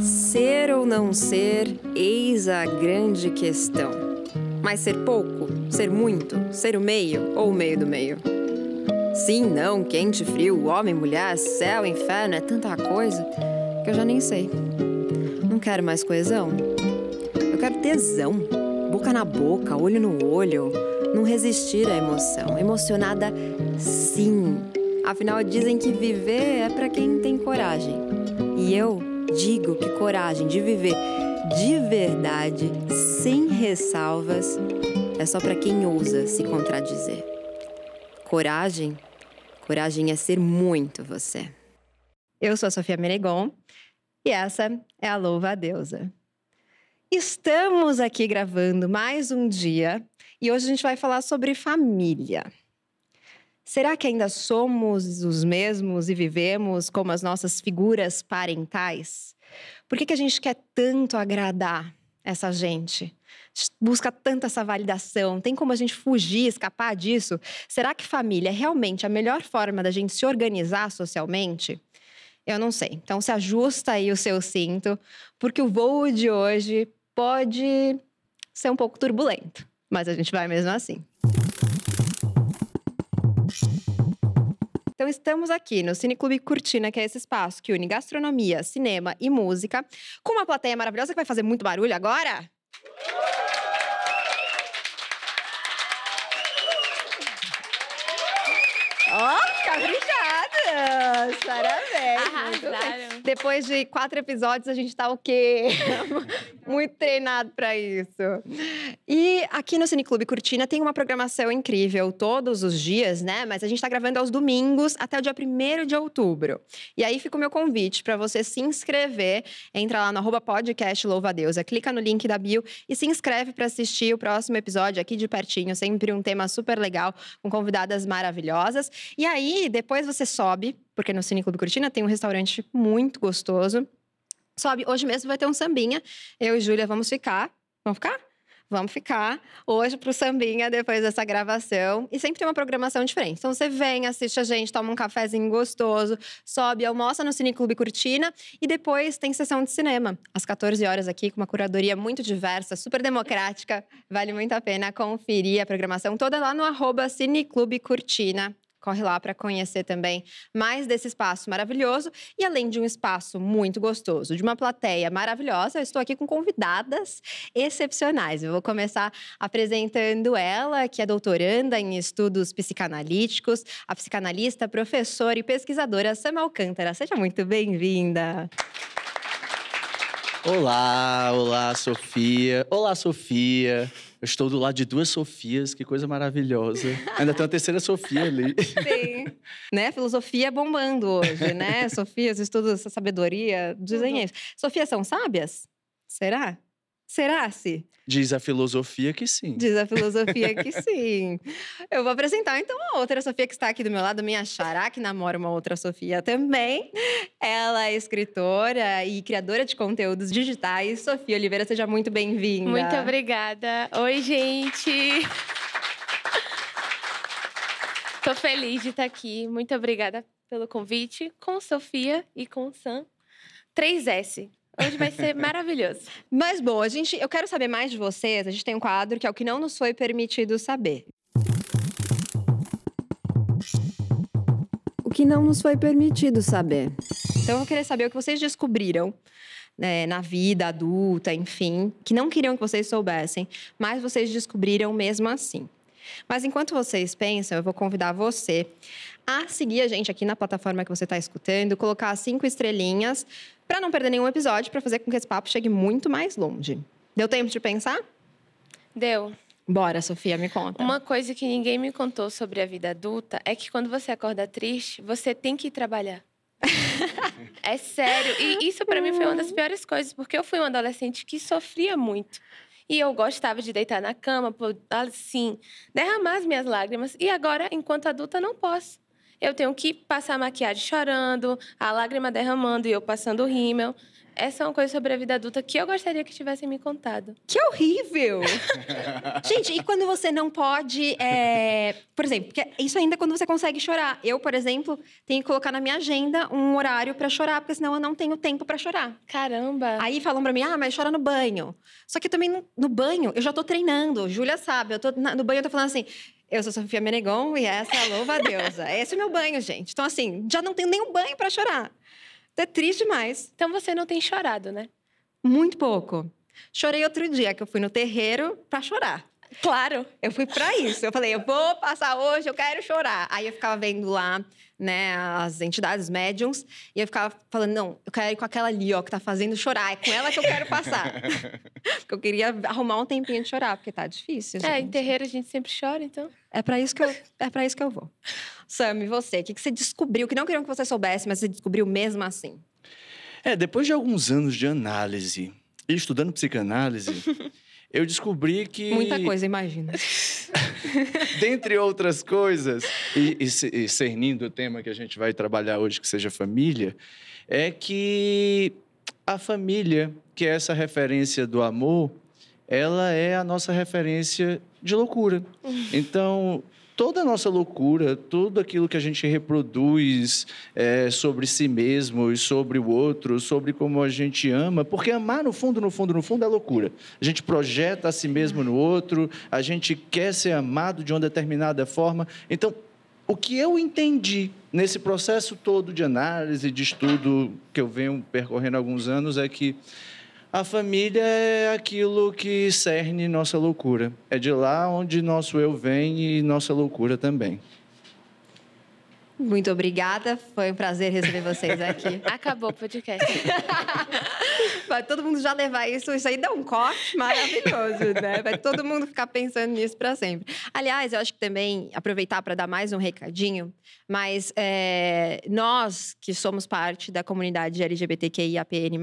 Ser ou não ser, eis a grande questão. Mas ser pouco, ser muito, ser o meio ou o meio do meio? Sim, não, quente, frio, homem, mulher, céu, inferno, é tanta coisa que eu já nem sei. Não quero mais coesão. Eu quero tesão. Boca na boca, olho no olho. Não resistir à emoção. Emocionada, sim. Afinal, dizem que viver é para quem tem coragem. E eu digo que coragem de viver de verdade, sem ressalvas, é só para quem ousa se contradizer. Coragem, coragem é ser muito você. Eu sou a Sofia Menegon e essa é a Louva a Deusa. Estamos aqui gravando mais um dia e hoje a gente vai falar sobre família. Será que ainda somos os mesmos e vivemos como as nossas figuras parentais? Por que, que a gente quer tanto agradar essa gente? Busca tanta essa validação, tem como a gente fugir, escapar disso? Será que família é realmente a melhor forma da gente se organizar socialmente? Eu não sei. Então se ajusta aí o seu cinto, porque o voo de hoje pode ser um pouco turbulento, mas a gente vai mesmo assim. Então estamos aqui no Cine Clube Curtina, que é esse espaço que une gastronomia, cinema e música, com uma plateia maravilhosa que vai fazer muito barulho agora. Ó, oh, caprichadas! Parabéns! Arrasaram. Depois de quatro episódios, a gente tá o quê? Muito treinado para isso. E aqui no Cine Clube Cortina tem uma programação incrível todos os dias, né? Mas a gente está gravando aos domingos até o dia 1 de outubro. E aí fica o meu convite para você se inscrever. Entra lá no arroba podcast Louva Deusa, clica no link da bio e se inscreve para assistir o próximo episódio aqui de pertinho. Sempre um tema super legal, com convidadas maravilhosas. E aí, depois você sobe, porque no Cine Clube Cortina tem um restaurante muito gostoso sobe. Hoje mesmo vai ter um sambinha. Eu e Júlia vamos ficar. Vamos ficar? Vamos ficar hoje pro sambinha depois dessa gravação. E sempre tem uma programação diferente. Então você vem, assiste a gente, toma um cafezinho gostoso, sobe, almoça no Cine Clube Curtina e depois tem sessão de cinema. Às 14 horas aqui, com uma curadoria muito diversa, super democrática. Vale muito a pena conferir a programação toda lá no arroba Cine Clube Curtina. Corre lá para conhecer também mais desse espaço maravilhoso. E além de um espaço muito gostoso, de uma plateia maravilhosa, eu estou aqui com convidadas excepcionais. Eu vou começar apresentando ela, que é doutoranda em estudos psicanalíticos, a psicanalista, professora e pesquisadora Sam Alcântara. Seja muito bem-vinda. Olá, olá, Sofia. Olá, Sofia. Eu estou do lado de duas Sofias, que coisa maravilhosa. Ainda tem uma terceira Sofia ali. Sim. né? Filosofia bombando hoje, né? Sofias, estudos, sabedoria, dizem isso. Sofias são sábias? Será? Será se? Diz a filosofia que sim. Diz a filosofia que sim. Eu vou apresentar então a outra Sofia que está aqui do meu lado, minha xará, que namora uma outra Sofia também. Ela é escritora e criadora de conteúdos digitais. Sofia Oliveira, seja muito bem-vinda. Muito obrigada. Oi, gente. Tô feliz de estar aqui. Muito obrigada pelo convite com Sofia e com Sam. 3S. Hoje vai ser maravilhoso. Mas bom, a gente, eu quero saber mais de vocês. A gente tem um quadro que é o que não nos foi permitido saber. O que não nos foi permitido saber. Então eu vou querer saber o que vocês descobriram né, na vida adulta, enfim, que não queriam que vocês soubessem, mas vocês descobriram mesmo assim. Mas enquanto vocês pensam, eu vou convidar você a seguir a gente aqui na plataforma que você está escutando, colocar cinco estrelinhas para não perder nenhum episódio, para fazer com que esse papo chegue muito mais longe. Deu tempo de pensar? Deu. Bora, Sofia, me conta. Uma coisa que ninguém me contou sobre a vida adulta é que quando você acorda triste, você tem que ir trabalhar. é sério. E isso para mim foi uma das piores coisas, porque eu fui uma adolescente que sofria muito. E eu gostava de deitar na cama, assim, derramar as minhas lágrimas. E agora, enquanto adulta, não posso. eu tenho que passar maquiagem chorando, a lágrima derramando e eu passando o rímel. Essa é uma coisa sobre a vida adulta que eu gostaria que tivessem me contado. Que horrível! Gente, e quando você não pode. é, Por exemplo, isso ainda é quando você consegue chorar. Eu, por exemplo, tenho que colocar na minha agenda um horário pra chorar, porque senão eu não tenho tempo pra chorar. Caramba! Aí falam pra mim, ah, mas chora no banho. Só que também no, banho, eu já tô treinando. Júlia sabe, eu tô no banho, eu tô falando assim. Eu sou Sofia Menegon e essa é a louva a deusa. Esse é o meu banho, gente. Então, assim, já não tenho nenhum banho pra chorar. É triste demais. Então você não tem chorado, né? Muito pouco. Chorei outro dia, que eu fui no terreiro pra chorar. Claro! Eu fui pra isso. Eu falei, eu vou passar hoje, eu quero chorar. Aí eu ficava vendo lá, né, as entidades os médiums, e eu ficava falando, não, eu quero ir com aquela ali, ó, que tá fazendo chorar. É com ela que eu quero passar. porque eu queria arrumar um tempinho de chorar, porque tá difícil. É, em gente. terreiro a gente sempre chora, então. É pra isso que eu, é para isso que eu vou. Sam, e você? O que, que você descobriu? Que não queriam que você soubesse, mas você descobriu mesmo assim. É, depois de alguns anos de análise e estudando psicanálise, eu descobri que. Muita coisa, imagina. dentre outras coisas, e, e, e cernindo o tema que a gente vai trabalhar hoje, que seja família, é que a família, que é essa referência do amor, ela é a nossa referência de loucura. Então, toda a nossa loucura, tudo aquilo que a gente reproduz é, sobre si mesmo e sobre o outro, sobre como a gente ama, porque amar no fundo, no fundo, no fundo é loucura. A gente projeta a si mesmo no outro, a gente quer ser amado de uma determinada forma. Então, o que eu entendi nesse processo todo de análise, de estudo que eu venho percorrendo há alguns anos é que a família é aquilo que cerne nossa loucura. É de lá onde nosso eu vem e nossa loucura também. Muito obrigada. Foi um prazer receber vocês aqui. Acabou o podcast. Vai todo mundo já levar isso, isso aí dá um corte maravilhoso, né? Vai todo mundo ficar pensando nisso para sempre. Aliás, eu acho que também aproveitar para dar mais um recadinho, mas é, nós que somos parte da comunidade LGBTQIAPN+,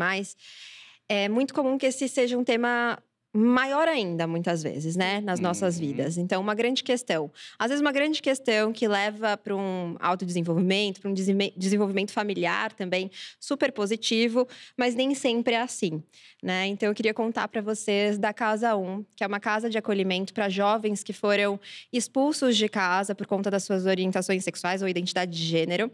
é muito comum que esse seja um tema maior ainda, muitas vezes, né, nas nossas Uhum. vidas. Então, uma grande questão. Às vezes, uma grande questão que leva para um autodesenvolvimento, para um desenvolvimento familiar também super positivo, mas nem sempre é assim, né? Então, eu queria contar para vocês da Casa 1, que é uma casa de acolhimento para jovens que foram expulsos de casa por conta das suas orientações sexuais ou identidade de gênero.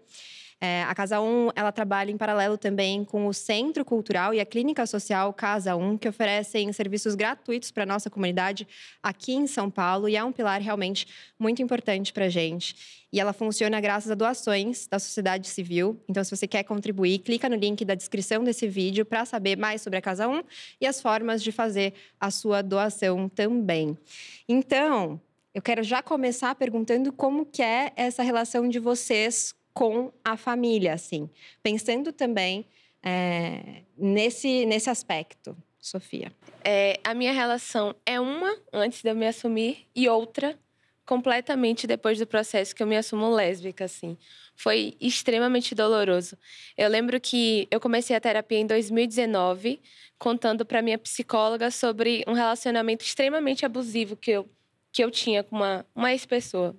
É, a Casa 1, ela trabalha em paralelo também com o Centro Cultural e a Clínica Social Casa 1, que oferecem serviços gratuitos para a nossa comunidade aqui em São Paulo e é um pilar realmente muito importante para a gente. E ela funciona graças a doações da sociedade civil. Então, se você quer contribuir, clica no link da descrição desse vídeo para saber mais sobre a Casa 1 e as formas de fazer a sua doação também. Então, eu quero já começar perguntando como que é essa relação de vocês com a família, assim. Pensando também é, nesse, nesse aspecto, Sofia. É, a minha relação é uma antes de eu me assumir e outra completamente depois do processo que eu me assumo lésbica, assim. Foi extremamente doloroso. Eu lembro que eu comecei a terapia em 2019, contando para minha psicóloga sobre um relacionamento extremamente abusivo que eu, que eu tinha com uma, uma ex-pessoa.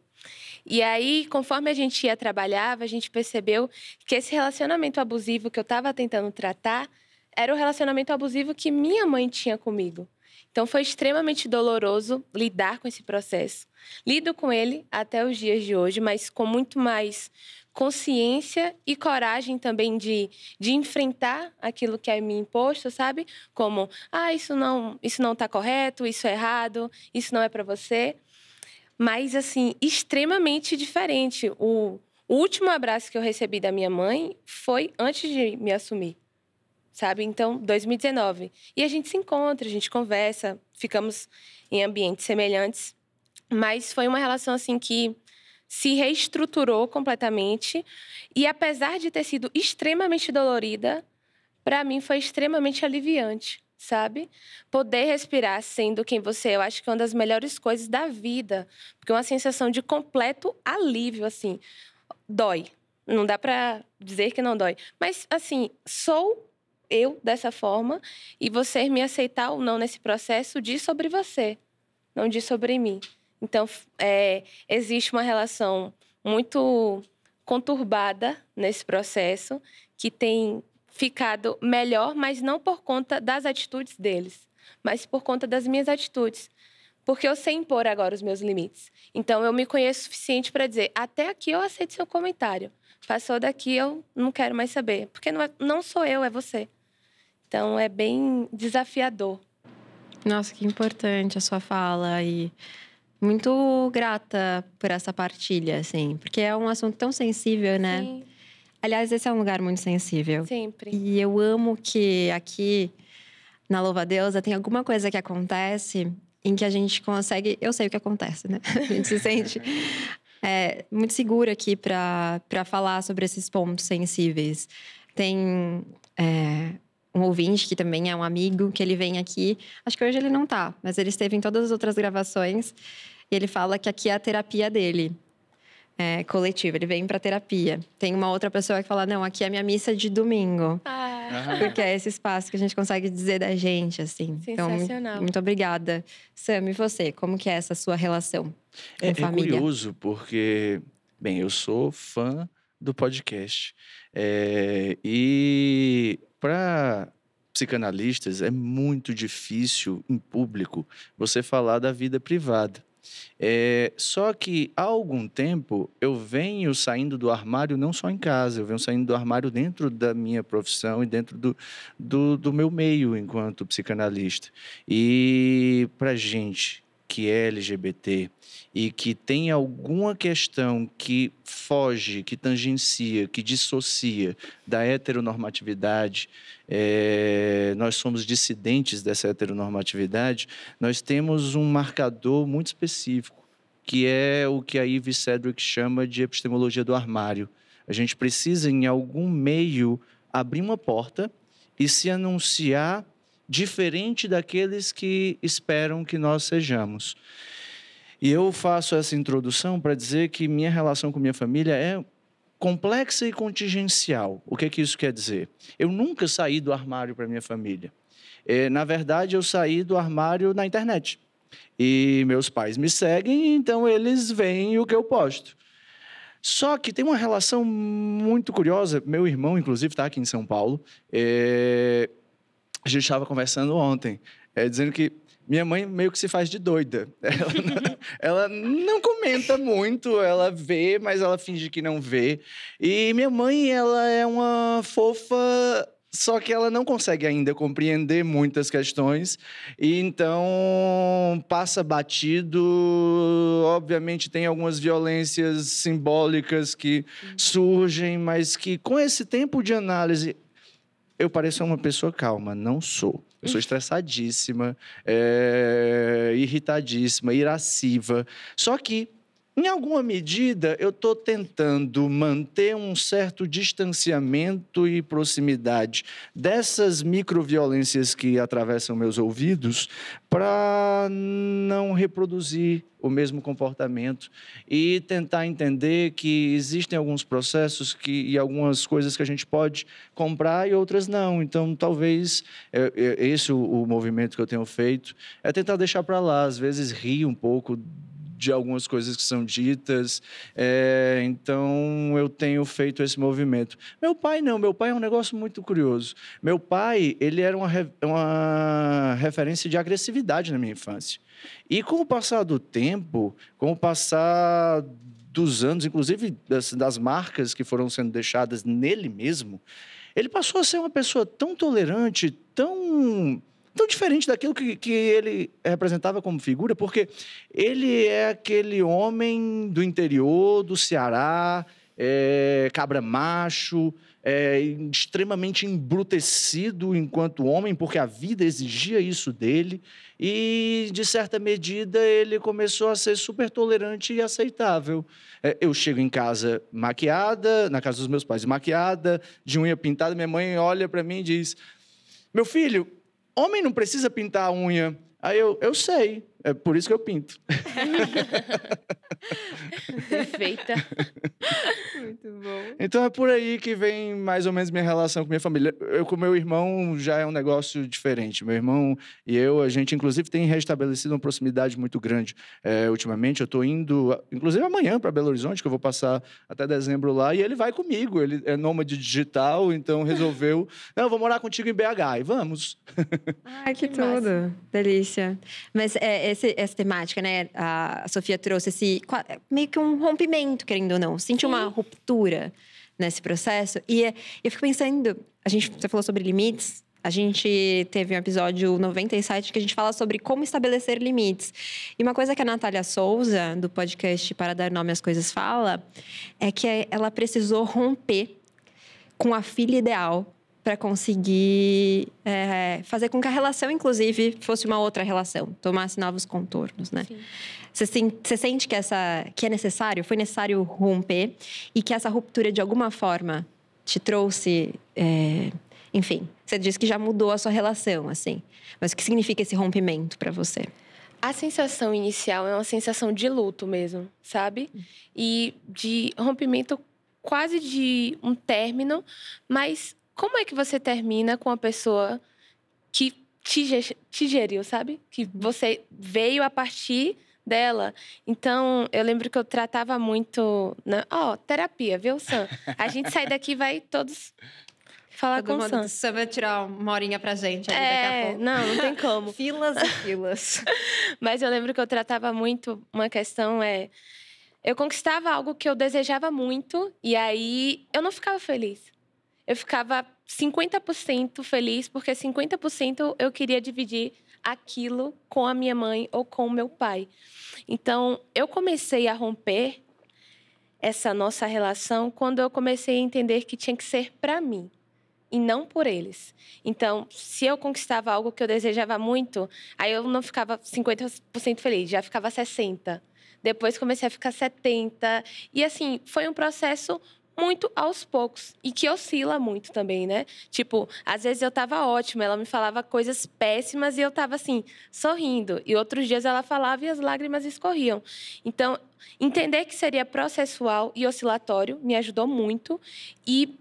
E aí, conforme a gente ia trabalhar, a gente percebeu que esse relacionamento abusivo que eu estava tentando tratar era o relacionamento abusivo que minha mãe tinha comigo. Então foi extremamente doloroso lidar com esse processo. Lido com ele até os dias de hoje, mas com muito mais consciência e coragem também de, de enfrentar aquilo que é me imposto, sabe? Como, ah, isso não, isso não está correto, isso é errado, isso não é para você. Mas assim, extremamente diferente. O, último abraço que eu recebi da minha mãe foi antes de me assumir sabe? Então, 2019. E a gente se encontra, a gente conversa, ficamos em ambientes semelhantes, mas foi uma relação assim que se reestruturou completamente e apesar de ter sido extremamente dolorida, para mim foi extremamente aliviante, sabe? Poder respirar sendo quem você é, eu acho que é uma das melhores coisas da vida, porque é uma sensação de completo alívio assim. Dói. Não dá para dizer que não dói, mas assim, sou eu dessa forma e você me aceitar ou não nesse processo diz sobre você, não diz sobre mim. Então, é, existe uma relação muito conturbada nesse processo, que tem ficado melhor, mas não por conta das atitudes deles, mas por conta das minhas atitudes. Porque eu sei impor agora os meus limites. Então eu me conheço o suficiente para dizer: até aqui eu aceito seu comentário. Passou daqui, eu não quero mais saber. Porque não, é, não sou eu, é você. Então é bem desafiador. Nossa, que importante a sua fala e muito grata por essa partilha, assim, porque é um assunto tão sensível, né? Sim, Aliás, esse é um lugar muito sensível. sempre. E eu amo que aqui na Louva Deusa tem alguma coisa que acontece em que a gente consegue. Eu sei o que acontece, né? A gente se sente é, muito segura aqui para falar sobre esses pontos sensíveis. Tem é, um ouvinte que também é um amigo, que ele vem aqui. Acho que hoje ele não tá, mas ele esteve em todas as outras gravações. E ele fala que aqui é a terapia dele. É, coletiva, ele vem para terapia. Tem uma outra pessoa que fala: não, aqui é a minha missa de domingo. Ah, Porque é esse espaço que a gente consegue dizer da gente, assim. Então, Sensacional. muito obrigada. Sam, e você? Como que é essa sua relação com É, é curioso porque, bem, eu sou fã do podcast. É, e para psicanalistas é muito difícil em público você falar da vida privada. É, só que há algum tempo eu venho saindo do armário não só em casa, eu venho saindo do armário dentro da minha profissão e dentro do, do, do meu meio enquanto psicanalista. E para gente que é LGBT e que tem alguma questão que foge, que tangencia, que dissocia da heteronormatividade, é, nós somos dissidentes dessa heteronormatividade, nós temos um marcador muito específico, que é o que a Ivy Sedgwick chama de epistemologia do armário. A gente precisa, em algum meio, abrir uma porta e se anunciar diferente daqueles que esperam que nós sejamos. E eu faço essa introdução para dizer que minha relação com minha família é complexa e contingencial. O que, é que isso quer dizer? Eu nunca saí do armário para minha família. Eh, na verdade, eu saí do armário na internet. E meus pais me seguem, então eles veem o que eu posto. Só que tem uma relação muito curiosa. Meu irmão, inclusive, está aqui em São Paulo. Eh, a gente estava conversando ontem, eh, dizendo que minha mãe meio que se faz de doida. Ela não, ela não comenta muito, ela vê, mas ela finge que não vê. E minha mãe, ela é uma fofa, só que ela não consegue ainda compreender muitas questões. E então passa batido. Obviamente tem algumas violências simbólicas que surgem, mas que com esse tempo de análise eu pareço uma pessoa calma, não sou. Eu sou estressadíssima, é, irritadíssima, irasciva. Só que, em alguma medida, eu estou tentando manter um certo distanciamento e proximidade dessas microviolências que atravessam meus ouvidos para não reproduzir o mesmo comportamento e tentar entender que existem alguns processos que, e algumas coisas que a gente pode comprar e outras não. Então, talvez é, é, esse o, o movimento que eu tenho feito é tentar deixar para lá, às vezes rir um pouco de algumas coisas que são ditas. É, então, eu tenho feito esse movimento. Meu pai não, meu pai é um negócio muito curioso. Meu pai, ele era uma, uma referência de agressividade na minha infância. E com o passar do tempo, com o passar dos anos, inclusive das, das marcas que foram sendo deixadas nele mesmo, ele passou a ser uma pessoa tão tolerante, tão tão diferente daquilo que, que ele representava como figura, porque ele é aquele homem do interior do Ceará, é, cabra macho, é, extremamente embrutecido enquanto homem, porque a vida exigia isso dele, e de certa medida ele começou a ser super tolerante e aceitável. É, eu chego em casa maquiada, na casa dos meus pais, maquiada, de unha pintada, minha mãe olha para mim e diz: Meu filho, homem não precisa pintar a unha. Aí eu, eu sei, É por isso que eu pinto. Perfeita. Muito bom. Então é por aí que vem mais ou menos minha relação com minha família. Eu com meu irmão já é um negócio diferente. Meu irmão e eu, a gente inclusive tem restabelecido uma proximidade muito grande. É, ultimamente eu estou indo, inclusive amanhã para Belo Horizonte, que eu vou passar até dezembro lá, e ele vai comigo. Ele é nômade digital, então resolveu, não, eu vou morar contigo em BH. E vamos. Ai, que, Que tudo. massa. Delícia. Mas é, esse- essa temática, né? A Sofia trouxe esse meio que um rompimento, querendo ou não. Sentiu uma ruptura nesse processo. E é, eu fico pensando, a gente, você falou sobre limites. A gente teve um episódio 97 que a gente fala sobre como estabelecer limites. E uma coisa que a Natália Souza, do podcast Para Dar Nome às Coisas, fala é que ela precisou romper com a filha ideal para conseguir é, fazer com que a relação, inclusive, fosse uma outra relação, tomasse novos contornos, né? Você, você sente que essa que é necessário, foi necessário romper e que essa ruptura de alguma forma te trouxe, é, enfim, você disse que já mudou a sua relação, assim, mas o que significa esse rompimento para você? A sensação inicial é uma sensação de luto mesmo, sabe? E de rompimento quase de um término, mas como é que você termina com a pessoa que te, te geriu, sabe? Que você veio a partir dela. Então, eu lembro que eu tratava muito? Ó, terapia, viu, Sam? A gente sai daqui e vai todos falar com o Sam. Sam vai tirar uma horinha pra gente ali É, não, não tem como. Filas e filas. Mas eu lembro que eu tratava muito uma questão é eu conquistava algo que eu desejava muito e aí eu não ficava feliz. Eu ficava 50% feliz porque 50% eu queria dividir aquilo com a minha mãe ou com o meu pai. Então, eu comecei a romper essa nossa relação quando eu comecei a entender que tinha que ser para mim e não por eles. Então, se eu conquistava algo que eu desejava muito, aí eu não ficava 50% feliz, já ficava 60. Depois comecei a ficar 70. E assim, foi um processo muito aos poucos e que oscila muito também, né? Tipo, às vezes eu tava ótima, ela me falava coisas péssimas e eu tava assim, sorrindo. E outros dias ela falava e as lágrimas escorriam. Então, entender que seria processual e oscilatório me ajudou muito e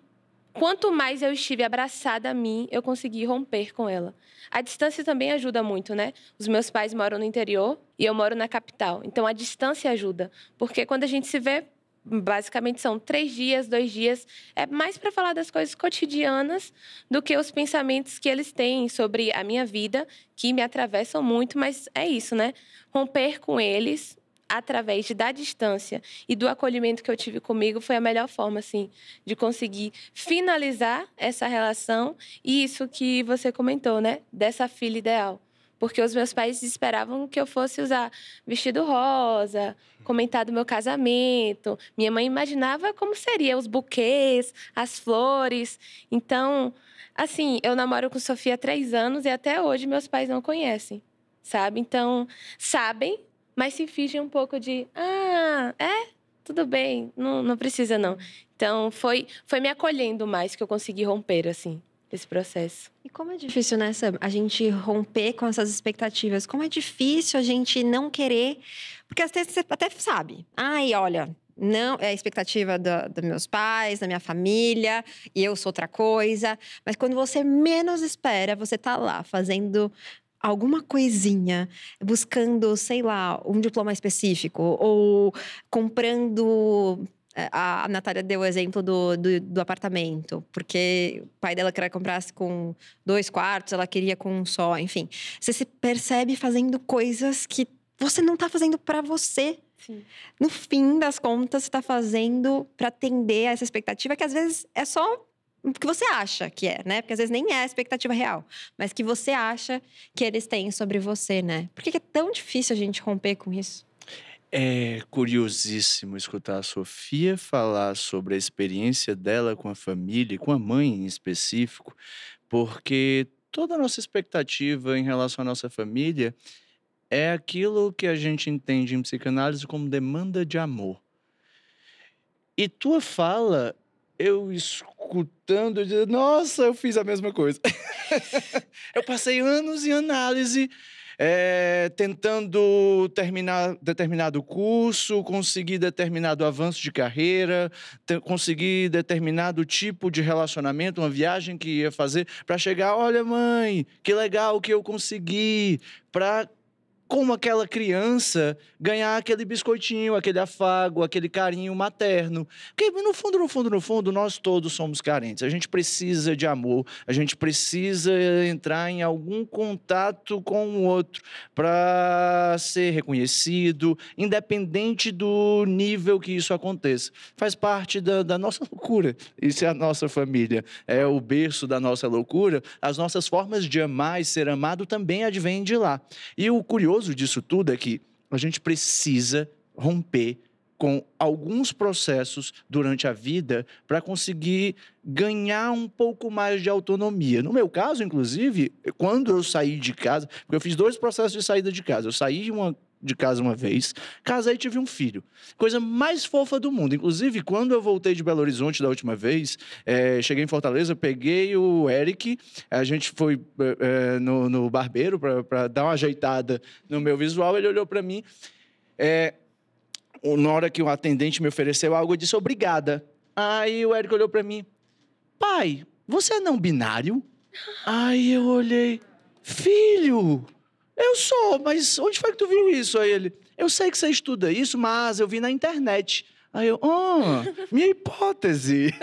quanto mais eu estive abraçada a mim, eu consegui romper com ela. A distância também ajuda muito, né? Os meus pais moram no interior e eu moro na capital. Então a distância ajuda. Porque quando a gente se vê, basicamente são três dias, dois dias. É mais para falar das coisas cotidianas do que os pensamentos que eles têm sobre a minha vida, que me atravessam muito. Mas é isso, né? Romper com eles através da distância e do acolhimento que eu tive comigo foi a melhor forma, assim, de conseguir finalizar essa relação e isso que você comentou, né? Dessa filha ideal. Porque os meus pais esperavam que eu fosse usar vestido rosa, comentar do meu casamento. Minha mãe imaginava como seria os buquês, as flores. Então, assim, eu namoro com Sofia há três anos e até hoje meus pais não conhecem, sabe? Então, sabem, mas se fingem um pouco de, ah, é, tudo bem, não, não precisa não. Então, foi, foi me acolhendo mais que eu consegui romper, assim, esse processo. E como é difícil, né, Sam, a gente romper com essas expectativas? Como é difícil a gente não querer. Porque às vezes você até sabe. Ai, olha, não é a expectativa dos meus pais, da minha família, e eu sou outra coisa. Mas quando você menos espera, você tá lá fazendo alguma coisinha, buscando, sei lá, um diploma específico, ou comprando. A a Natália deu o exemplo do, do, do apartamento, porque o pai dela queria comprasse com dois quartos, ela queria com um só, enfim. Você se percebe fazendo coisas que você não tá fazendo para você. Sim. No fim das contas, você tá fazendo para atender a essa expectativa que às vezes é só o que você acha que é, né? Porque às vezes nem é a expectativa real, mas que você acha que eles têm sobre você, né? Por que é tão difícil a gente romper com isso? É curiosíssimo escutar a Sofia falar sobre a experiência dela com a família, com a mãe em específico, porque toda a nossa expectativa em relação à nossa família é aquilo que a gente entende em psicanálise como demanda de amor. E tua fala, eu escutando, eu digo, nossa, eu fiz a mesma coisa. eu passei anos em análise é, tentando terminar determinado curso, conseguir determinado avanço de carreira, conseguir determinado tipo de relacionamento, uma viagem que ia fazer, para chegar, olha, mãe, que legal que eu consegui, para como aquela criança ganhar aquele biscoitinho, aquele afago, aquele carinho materno. Porque no fundo, no fundo, no fundo, nós todos somos carentes. A gente precisa de amor, a gente precisa entrar em algum contato com o outro para ser reconhecido, independente do nível que isso aconteça. Faz parte da, da nossa loucura. Isso é a nossa família, é o berço da nossa loucura. As nossas formas de amar e ser amado também advêm de lá. E o curioso curioso disso tudo é que a gente precisa romper com alguns processos durante a vida para conseguir ganhar um pouco mais de autonomia. No meu caso, inclusive, quando eu saí de casa, porque eu fiz dois processos de saída de casa. Eu saí uma de casa uma vez, casei e tive um filho. Coisa mais fofa do mundo. Inclusive, quando eu voltei de Belo Horizonte da última vez, é, cheguei em Fortaleza, peguei o Eric, a gente foi é, no, no, barbeiro para dar uma ajeitada no meu visual, ele olhou para mim. É, na hora que o atendente me ofereceu algo, eu disse obrigada. Aí o Eric olhou para mim, pai, você é não binário? Aí eu olhei, filho, eu sou, mas onde foi que tu viu isso? Aí ele, eu sei que você estuda isso, mas eu vi na internet. Aí eu, oh, minha hipótese.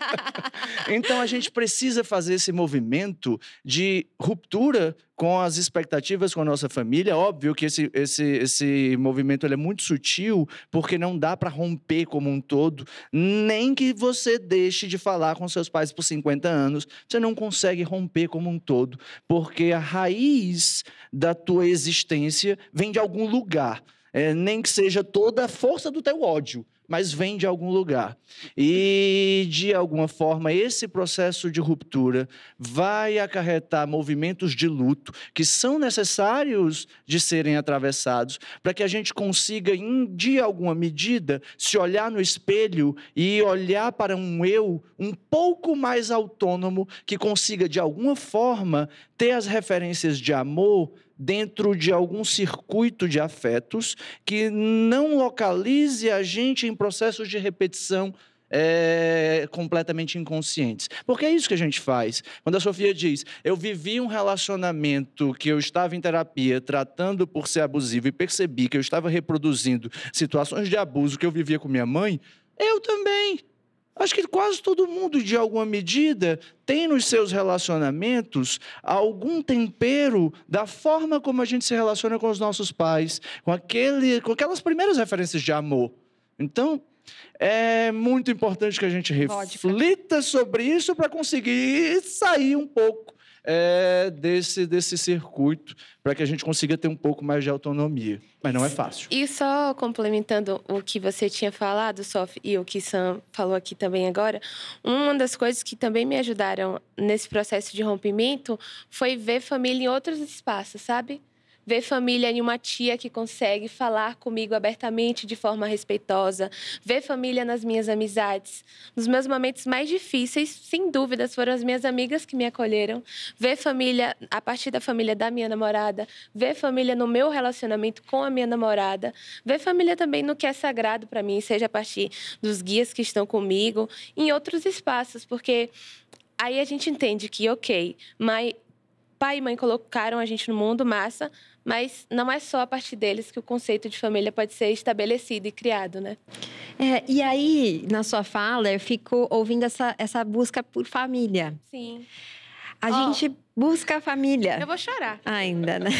então a gente precisa fazer esse movimento de ruptura com as expectativas com a nossa família. Óbvio que esse, esse, esse movimento é muito sutil, porque não dá para romper como um todo, nem que você deixe de falar com seus pais por 50 anos, você não consegue romper como um todo, porque a raiz da tua existência vem de algum lugar é, nem que seja toda a força do teu ódio, mas vem de algum lugar. E, de alguma forma, esse processo de ruptura vai acarretar movimentos de luto que são necessários de serem atravessados para que a gente consiga, de alguma medida, se olhar no espelho e olhar para um eu um pouco mais autônomo que consiga, de alguma forma, ter as referências de amor dentro de algum circuito de afetos que não localize a gente em processos de repetição é, completamente inconscientes. Porque é isso que a gente faz. Quando a Sofia diz, eu vivi um relacionamento que eu estava em terapia tratando por ser abusivo e percebi que eu estava reproduzindo situações de abuso que eu vivia com minha mãe, eu também. Acho que quase todo mundo, de alguma medida, tem nos seus relacionamentos algum tempero da forma como a gente se relaciona com os nossos pais, com, aquele, com aquelas primeiras referências de amor. Então, é muito importante que a gente reflita sobre isso para conseguir sair um pouco é, desse, desse circuito para que a gente consiga ter um pouco mais de autonomia. Mas não é fácil. E só complementando o que você tinha falado, Sof, e o que Sam falou aqui também agora, uma das coisas que também me ajudaram nesse processo de rompimento foi ver família em outros espaços, sabe? Ver família em uma tia que consegue falar comigo abertamente de forma respeitosa, ver família nas minhas amizades. Nos meus momentos mais difíceis, sem dúvidas, foram as minhas amigas que me acolheram, ver família a partir da família da minha namorada, ver família no meu relacionamento com a minha namorada, ver família também no que é sagrado para mim, seja a partir dos guias que estão comigo, em outros espaços, porque aí a gente entende que, ok, mas pai e mãe colocaram a gente no mundo, massa, mas não é só a partir deles que o conceito de família pode ser estabelecido e criado, né? É, e aí, na sua fala, eu fico ouvindo essa, essa busca por família. Sim. A oh, gente busca a família. Eu vou chorar. Ainda, né?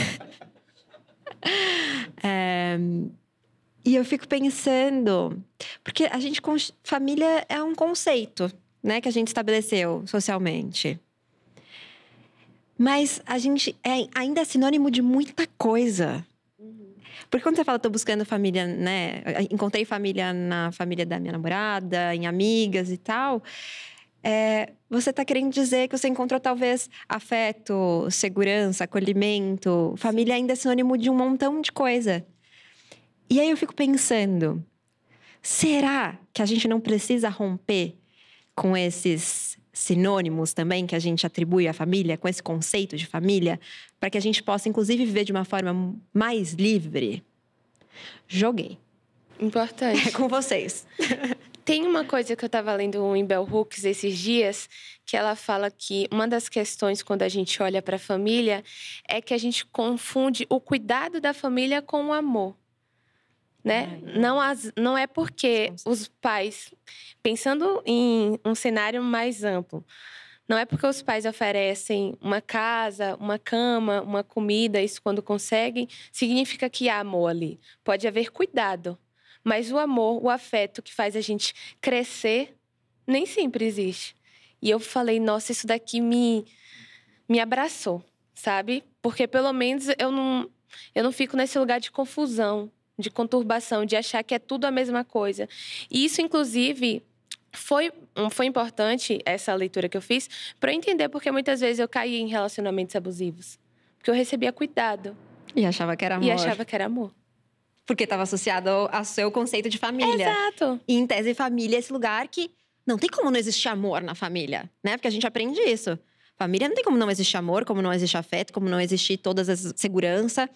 é, e eu fico pensando, porque a gente família é um conceito, né, que a gente estabeleceu socialmente. Mas a gente é, ainda é sinônimo de muita coisa. Porque quando você fala, estou buscando família, né? Encontrei família na família da minha namorada, em amigas e tal. É, você está querendo dizer que você encontrou talvez afeto, segurança, acolhimento. Família ainda é sinônimo de um montão de coisa. E aí eu fico pensando: será que a gente não precisa romper com esses sinônimos também que a gente atribui à família, com esse conceito de família, para que a gente possa, inclusive, viver de uma forma mais livre? Joguei. Importante. É com vocês. Tem uma coisa que eu estava lendo em Bell Hooks esses dias, que ela fala que uma das questões quando a gente olha para a família é que a gente confunde o cuidado da família com o amor. Né? Não, as, não é porque os pais, pensando em um cenário mais amplo, não é porque os pais oferecem uma casa, uma cama, uma comida, isso quando conseguem, significa que há amor ali. Pode haver cuidado, mas o amor, o afeto que faz a gente crescer, nem sempre existe. E eu falei, nossa, isso daqui me, me abraçou, sabe? Porque pelo menos eu não, eu não fico nesse lugar de confusão de conturbação, de achar que é tudo a mesma coisa. E isso, inclusive, foi, foi importante, essa leitura que eu fiz, para entender porque muitas vezes eu caí em relacionamentos abusivos. Porque eu recebia cuidado. E achava que era amor. E achava que era amor. Porque estava associado ao seu conceito de família. Exato. E em tese, família é esse lugar que não tem como não existir amor na família, né? Porque a gente aprende isso. Família não tem como não existir amor, como não existe afeto, como não existir todas as segurança.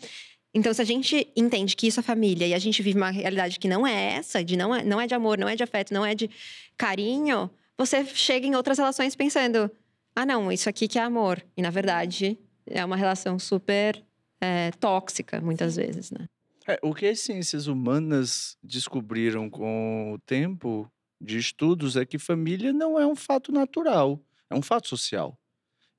Então, se a gente entende que isso é família e a gente vive uma realidade que não é essa, de não é, não é de amor, não é de afeto, não é de carinho, você chega em outras relações pensando: ah, não, isso aqui que é amor. E na verdade é uma relação super é, tóxica, muitas vezes, né? É, o que as ciências humanas descobriram com o tempo de estudos é que família não é um fato natural, é um fato social.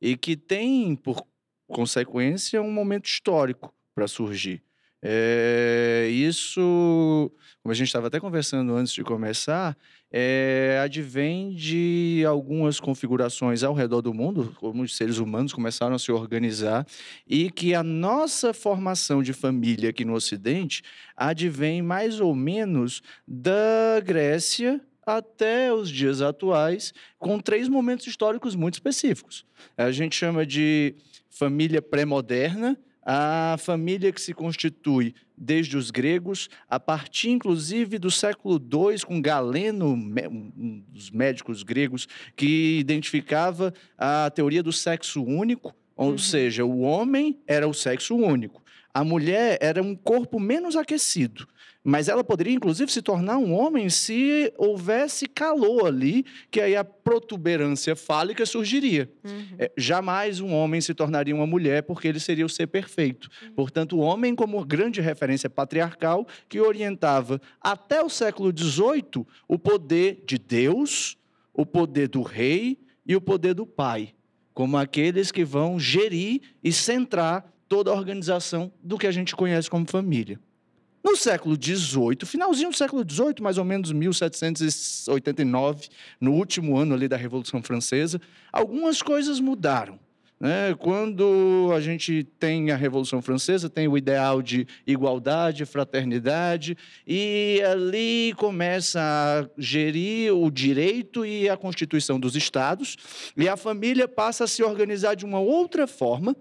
E que tem, por consequência, um momento histórico para surgir. É, isso, como a gente estava até conversando antes de começar, é, advém de algumas configurações ao redor do mundo, como os seres humanos começaram a se organizar, e que a nossa formação de família aqui no Ocidente advém mais ou menos da Grécia até os dias atuais, com três momentos históricos muito específicos. A gente chama de família pré-moderna, a família que se constitui desde os gregos, a partir inclusive do século II, com Galeno, um dos médicos gregos, que identificava a teoria do sexo único, ou uhum. seja, o homem era o sexo único, a mulher era um corpo menos aquecido. Mas ela poderia, inclusive, se tornar um homem se houvesse calor ali, que aí a protuberância fálica surgiria. Uhum. É, jamais um homem se tornaria uma mulher, porque ele seria o ser perfeito. Uhum. Portanto, o homem, como grande referência patriarcal, que orientava até o século XVIII o poder de Deus, o poder do rei e o poder do pai, como aqueles que vão gerir e centrar toda a organização do que a gente conhece como família. No século XVIII, finalzinho do século XVIII, mais ou menos 1789, no último ano ali da Revolução Francesa, algumas coisas mudaram. Né? Quando a gente tem a Revolução Francesa, tem o ideal de igualdade, fraternidade, e ali começa a gerir o direito e a constituição dos estados, e a família passa a se organizar de uma outra forma,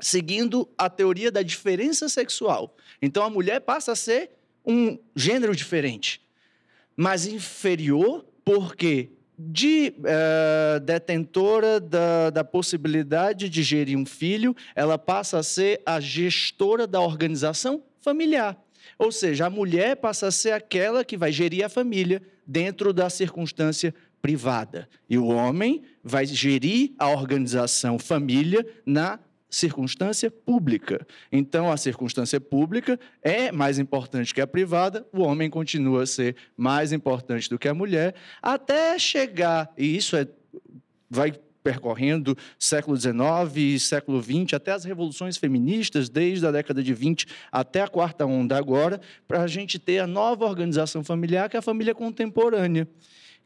seguindo a teoria da diferença sexual. Então a mulher passa a ser um gênero diferente, mas inferior, porque de uh, detentora da, da possibilidade de gerir um filho, ela passa a ser a gestora da organização familiar. Ou seja, a mulher passa a ser aquela que vai gerir a família dentro da circunstância privada. E o homem vai gerir a organização família na circunstância pública. Então, a circunstância pública é mais importante que a privada, o homem continua a ser mais importante do que a mulher, até chegar, e isso é, vai percorrendo século XIX e século XX, até as revoluções feministas, desde a década de 20 até a quarta onda agora, para a gente ter a nova organização familiar, que é a família contemporânea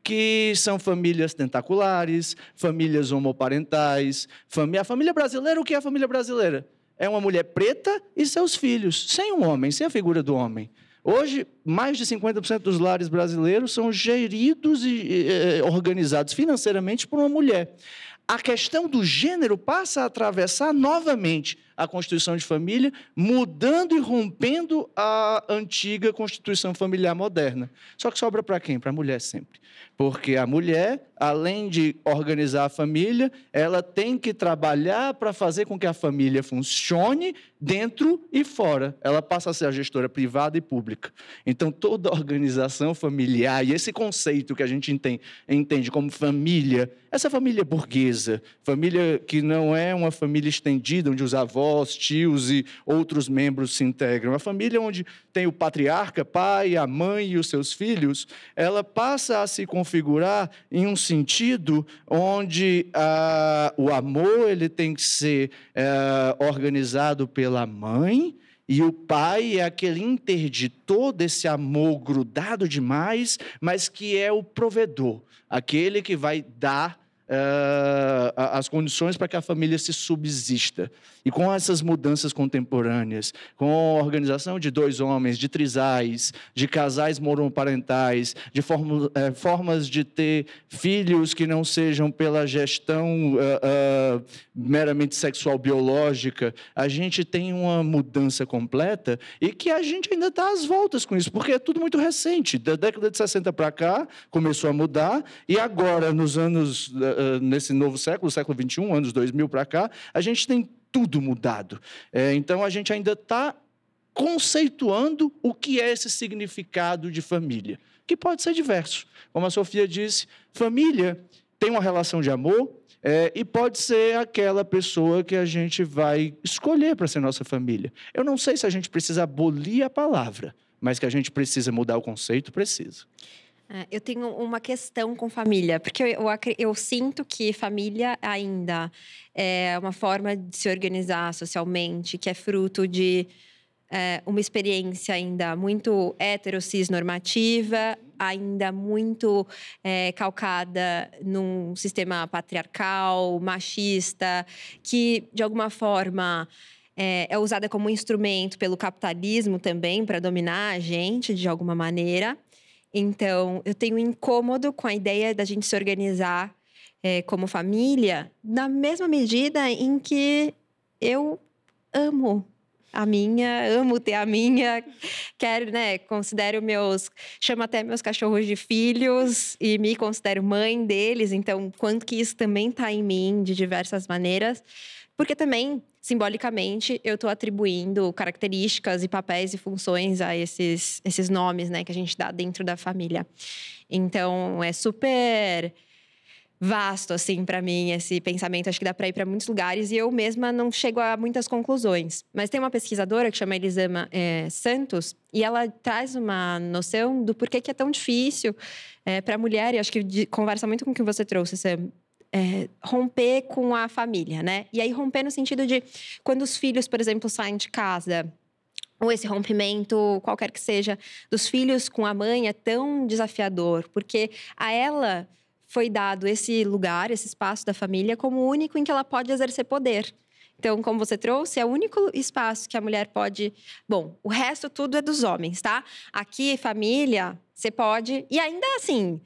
que são famílias tentaculares, famílias homoparentais. Família... A família brasileira, o que é a família brasileira? É uma mulher preta e seus filhos, sem um homem, sem a figura do homem. Hoje, mais de 50% dos lares brasileiros são geridos e eh, organizados financeiramente por uma mulher. A questão do gênero passa a atravessar novamente a constituição de família, mudando e rompendo a antiga constituição familiar moderna. Só que sobra para quem? Para a mulher sempre. Porque a mulher, além de organizar a família, ela tem que trabalhar para fazer com que a família funcione dentro e fora. Ela passa a ser a gestora privada e pública. Então, toda organização familiar e esse conceito que a gente entende, como família, essa família burguesa, família que não é uma família estendida, onde os avós, tios e outros membros se integram, uma família onde tem o patriarca, pai, a mãe e os seus filhos, ela passa a se configurar em um sentido onde ah, o amor ele tem que ser ah, organizado pela mãe e o pai é aquele interditor desse amor grudado demais, mas que é o provedor, aquele que vai dar uh, as condições para que a família se subsista. E com essas mudanças contemporâneas, com a organização de dois homens, de trisais, de casais monoparentais, de eh, formas de ter filhos que não sejam pela gestão uh, uh, meramente sexual biológica, a gente tem uma mudança completa e que a gente ainda está às voltas com isso, porque é tudo muito recente. Da década de 60 para cá começou a mudar e agora, nos anos, nesse novo século, século 21, anos 2000 para cá, a gente tem tudo mudado. É, então, a gente ainda está conceituando o que é esse significado de família, que pode ser diverso. Como a Sofia disse, família tem uma relação de amor é, e pode ser aquela pessoa que a gente vai escolher para ser nossa família. Eu não sei se a gente precisa abolir a palavra, mas que a gente precisa mudar o conceito, precisa. É, eu tenho uma questão com família, porque eu, eu, eu, sinto que família ainda é uma forma de se organizar socialmente, que é fruto de é, uma experiência ainda muito cis normativa, ainda muito é, calcada num sistema patriarcal, machista, que de alguma forma é, é usada como instrumento pelo capitalismo também para dominar a gente de alguma maneira. Então, eu tenho um incômodo com a ideia da gente se organizar é, como família, na mesma medida em que eu amo a minha, amo ter a minha, quero, né, considero meus, chamo até meus cachorros de filhos e me considero mãe deles, então quanto que isso também está em mim de diversas maneiras, porque também simbolicamente, eu estou atribuindo características e papéis e funções a esses, esses nomes, né, que a gente dá dentro da família. Então, é super vasto, assim, para mim, esse pensamento. Acho que dá para ir para muitos lugares e eu mesma não chego a muitas conclusões. Mas tem uma pesquisadora que chama Elisama é, Santos e ela traz uma noção do porquê que é tão difícil é, para a mulher, e acho que de, conversa muito com o que você trouxe, Sam, é, romper com a família, né? E aí romper no sentido de quando os filhos, por exemplo, saem de casa, ou esse rompimento, qualquer que seja, dos filhos com a mãe é tão desafiador, porque a ela foi dado esse lugar, esse espaço da família como o único em que ela pode exercer poder. Então, como você trouxe, é o único espaço que a mulher pode. Bom, o resto tudo é dos homens, tá? Aqui, família, você pode. E ainda assim,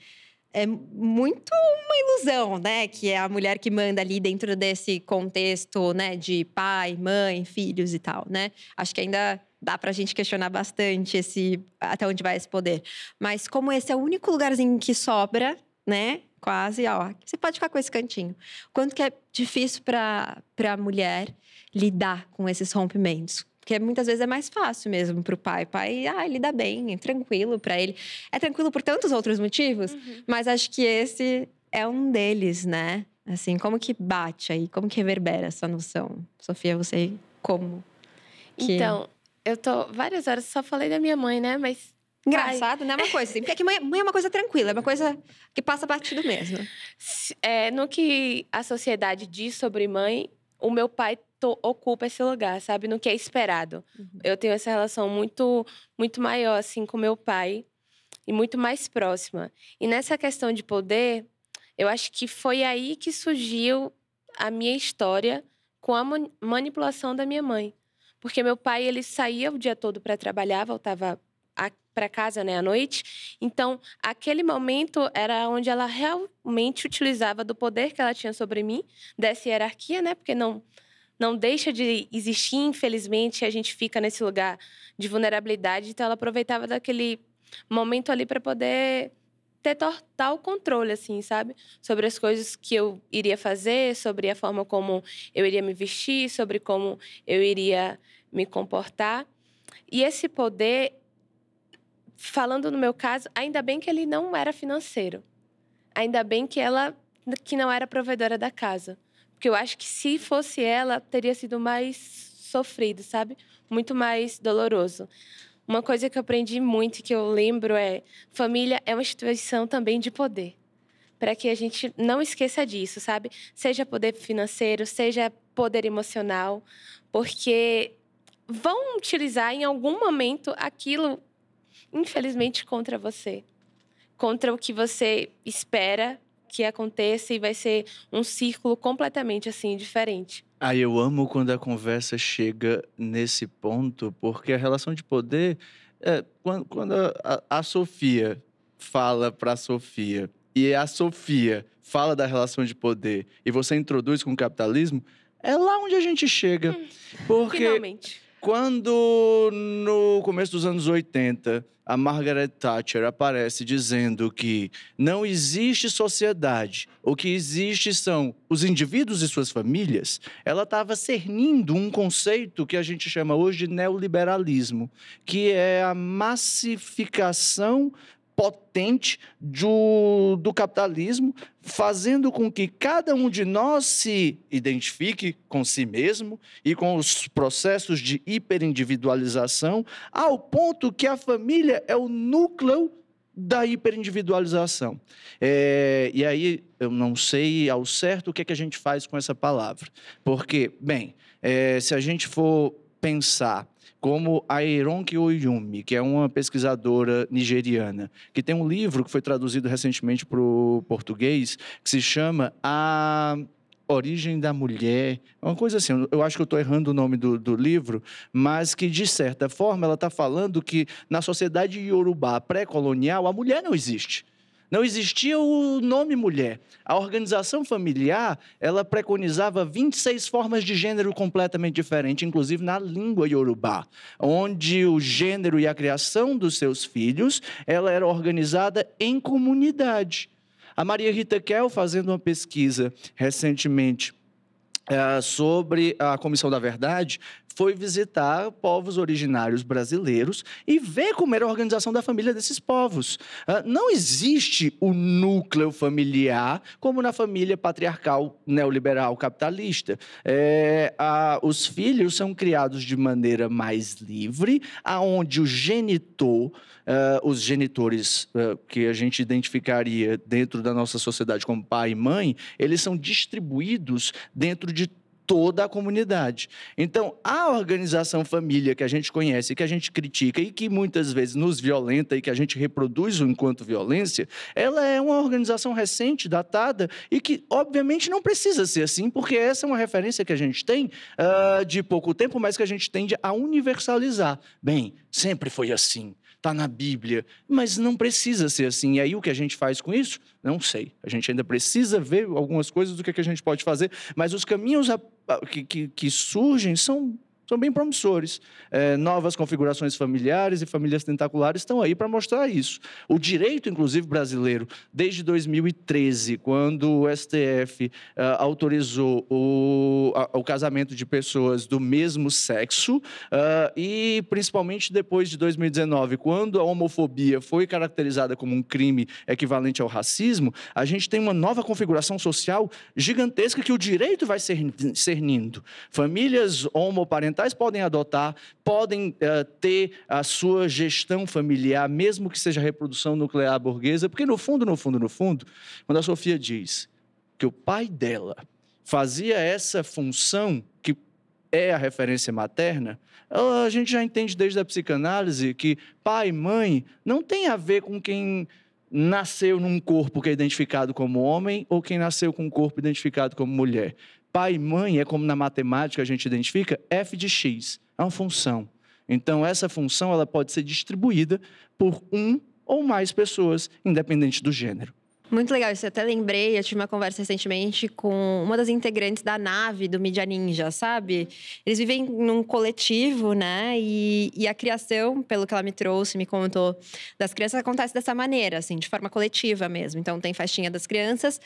é muito uma ilusão, né? Que é a mulher que manda ali dentro desse contexto, né? De pai, mãe, filhos e tal, né? Acho que ainda dá para a gente questionar bastante esse até onde vai esse poder. Mas como esse é o único lugarzinho que sobra, né? Quase, ó, você pode ficar com esse cantinho. Quanto que é difícil para a mulher lidar com esses rompimentos? Porque muitas vezes é mais fácil mesmo para o pai. O pai, ah, ele dá bem, é tranquilo para ele. É tranquilo por tantos outros motivos, uhum. mas acho que esse é um deles, né? Assim, como que bate aí? Como que reverbera essa noção? Sofia, você como? Que... Então, eu tô várias horas, só falei da minha mãe, né? Mas Engraçado, Ai. né? Uma coisa assim. Porque é mãe, mãe, é uma coisa tranquila, é uma coisa que passa batido mesmo. É, no que a sociedade diz sobre mãe, o meu pai to, ocupa esse lugar, sabe? No que é esperado. Uhum. Eu tenho essa relação muito, muito maior, assim, com meu pai e muito mais próxima. E nessa questão de poder, eu acho que foi aí que surgiu a minha história com a manipulação da minha mãe. Porque meu pai, ele saía o dia todo para trabalhar, voltava para casa, né, à noite. Então, aquele momento era onde ela realmente utilizava do poder que ela tinha sobre mim, dessa hierarquia, né, porque não não deixa de existir, infelizmente, a gente fica nesse lugar de vulnerabilidade. Então, ela aproveitava daquele momento ali para poder ter total controle, assim, sabe? Sobre as coisas que eu iria fazer, sobre a forma como eu iria me vestir, sobre como eu iria me comportar. E esse poder, falando no meu caso, ainda bem que ele não era financeiro. Ainda bem que ela que não era provedora da casa. Porque eu acho que se fosse ela, teria sido mais sofrido, sabe? Muito mais doloroso. Uma coisa que eu aprendi muito e que eu lembro é: família é uma instituição também de poder. Para que a gente não esqueça disso, sabe? Seja poder financeiro, seja poder emocional, porque vão utilizar em algum momento aquilo, infelizmente, contra você. Contra o que você espera que aconteça e vai ser um círculo completamente assim diferente. Ah, eu amo quando a conversa chega nesse ponto, porque a relação de poder, é, quando, quando a, a Sofia fala para a Sofia e a Sofia fala da relação de poder e você introduz com o capitalismo, é lá onde a gente chega. Hum, porque finalmente. Quando no começo dos anos 80 a Margaret Thatcher aparece dizendo que não existe sociedade, o que existe são os indivíduos e suas famílias, ela estava cernindo um conceito que a gente chama hoje de neoliberalismo, que é a massificação potente do, do capitalismo, fazendo com que cada um de nós se identifique com si mesmo e com os processos de hiperindividualização, ao ponto que a família é o núcleo da hiperindividualização. É, e aí eu não sei ao certo o que, é que a gente faz com essa palavra. Porque, bem, é, se a gente for pensar como a Eronke Oyumi, que é uma pesquisadora nigeriana, que tem um livro que foi traduzido recentemente para o português, que se chama A Origem da Mulher, uma coisa assim, eu acho que eu estou errando o nome do, do, livro, mas que, de certa forma, ela está falando que na sociedade iorubá pré-colonial, a mulher não existe. Não existia o nome mulher. A organização familiar, ela preconizava 26 formas de gênero completamente diferentes, inclusive na língua iorubá, onde o gênero e a criação dos seus filhos, ela era organizada em comunidade. A Maria Rita Kell, fazendo uma pesquisa recentemente é, sobre a Comissão da Verdade, foi visitar povos originários brasileiros e ver como era a organização da família desses povos. Uh, não existe o núcleo familiar como na família patriarcal neoliberal capitalista. É, a, os filhos são criados de maneira mais livre, aonde o genitor, uh, os genitores uh, que a gente identificaria dentro da nossa sociedade como pai e mãe, eles são distribuídos dentro de toda a comunidade. Então, a organização família que a gente conhece, que a gente critica e que muitas vezes nos violenta e que a gente reproduz enquanto violência, ela é uma organização recente, datada e que, obviamente, não precisa ser assim, porque essa é uma referência que a gente tem uh, de pouco tempo, mas que a gente tende a universalizar. Bem, sempre foi assim está na Bíblia, mas não precisa ser assim. E aí o que a gente faz com isso? Não sei. A gente ainda precisa ver algumas coisas do que, é que a gente pode fazer, mas os caminhos que, que, que surgem são são bem promissores. É, novas configurações familiares e famílias tentaculares estão aí para mostrar isso. O direito, inclusive, brasileiro, desde 2013, quando o STF uh, é, autorizou o, a, o, casamento de pessoas do mesmo sexo, uh, e principalmente depois de 2019, quando a homofobia foi caracterizada como um crime equivalente ao racismo, a gente tem uma nova configuração social gigantesca que o direito vai cernindo. Famílias homoparentais parentais podem adotar, podem uh, ter a sua gestão familiar, mesmo que seja reprodução nuclear burguesa, porque no fundo, no fundo, no fundo, quando a Sofia diz que o pai dela fazia essa função que é a referência materna, a gente já entende desde a psicanálise que pai e mãe não tem a ver com quem nasceu num corpo que é identificado como homem ou quem nasceu com um corpo identificado como mulher. Pai e mãe é como na matemática a gente identifica f de x, é uma função. Então essa função ela pode ser distribuída por um ou mais pessoas, independente do gênero. Muito legal, isso eu até lembrei, eu tive uma conversa recentemente com uma das integrantes da nave do Mídia Ninja, sabe? Eles vivem num coletivo, né? E, e a criação, pelo que ela me trouxe, me contou, das crianças acontece dessa maneira, assim, de forma coletiva mesmo. Então tem festinha das crianças,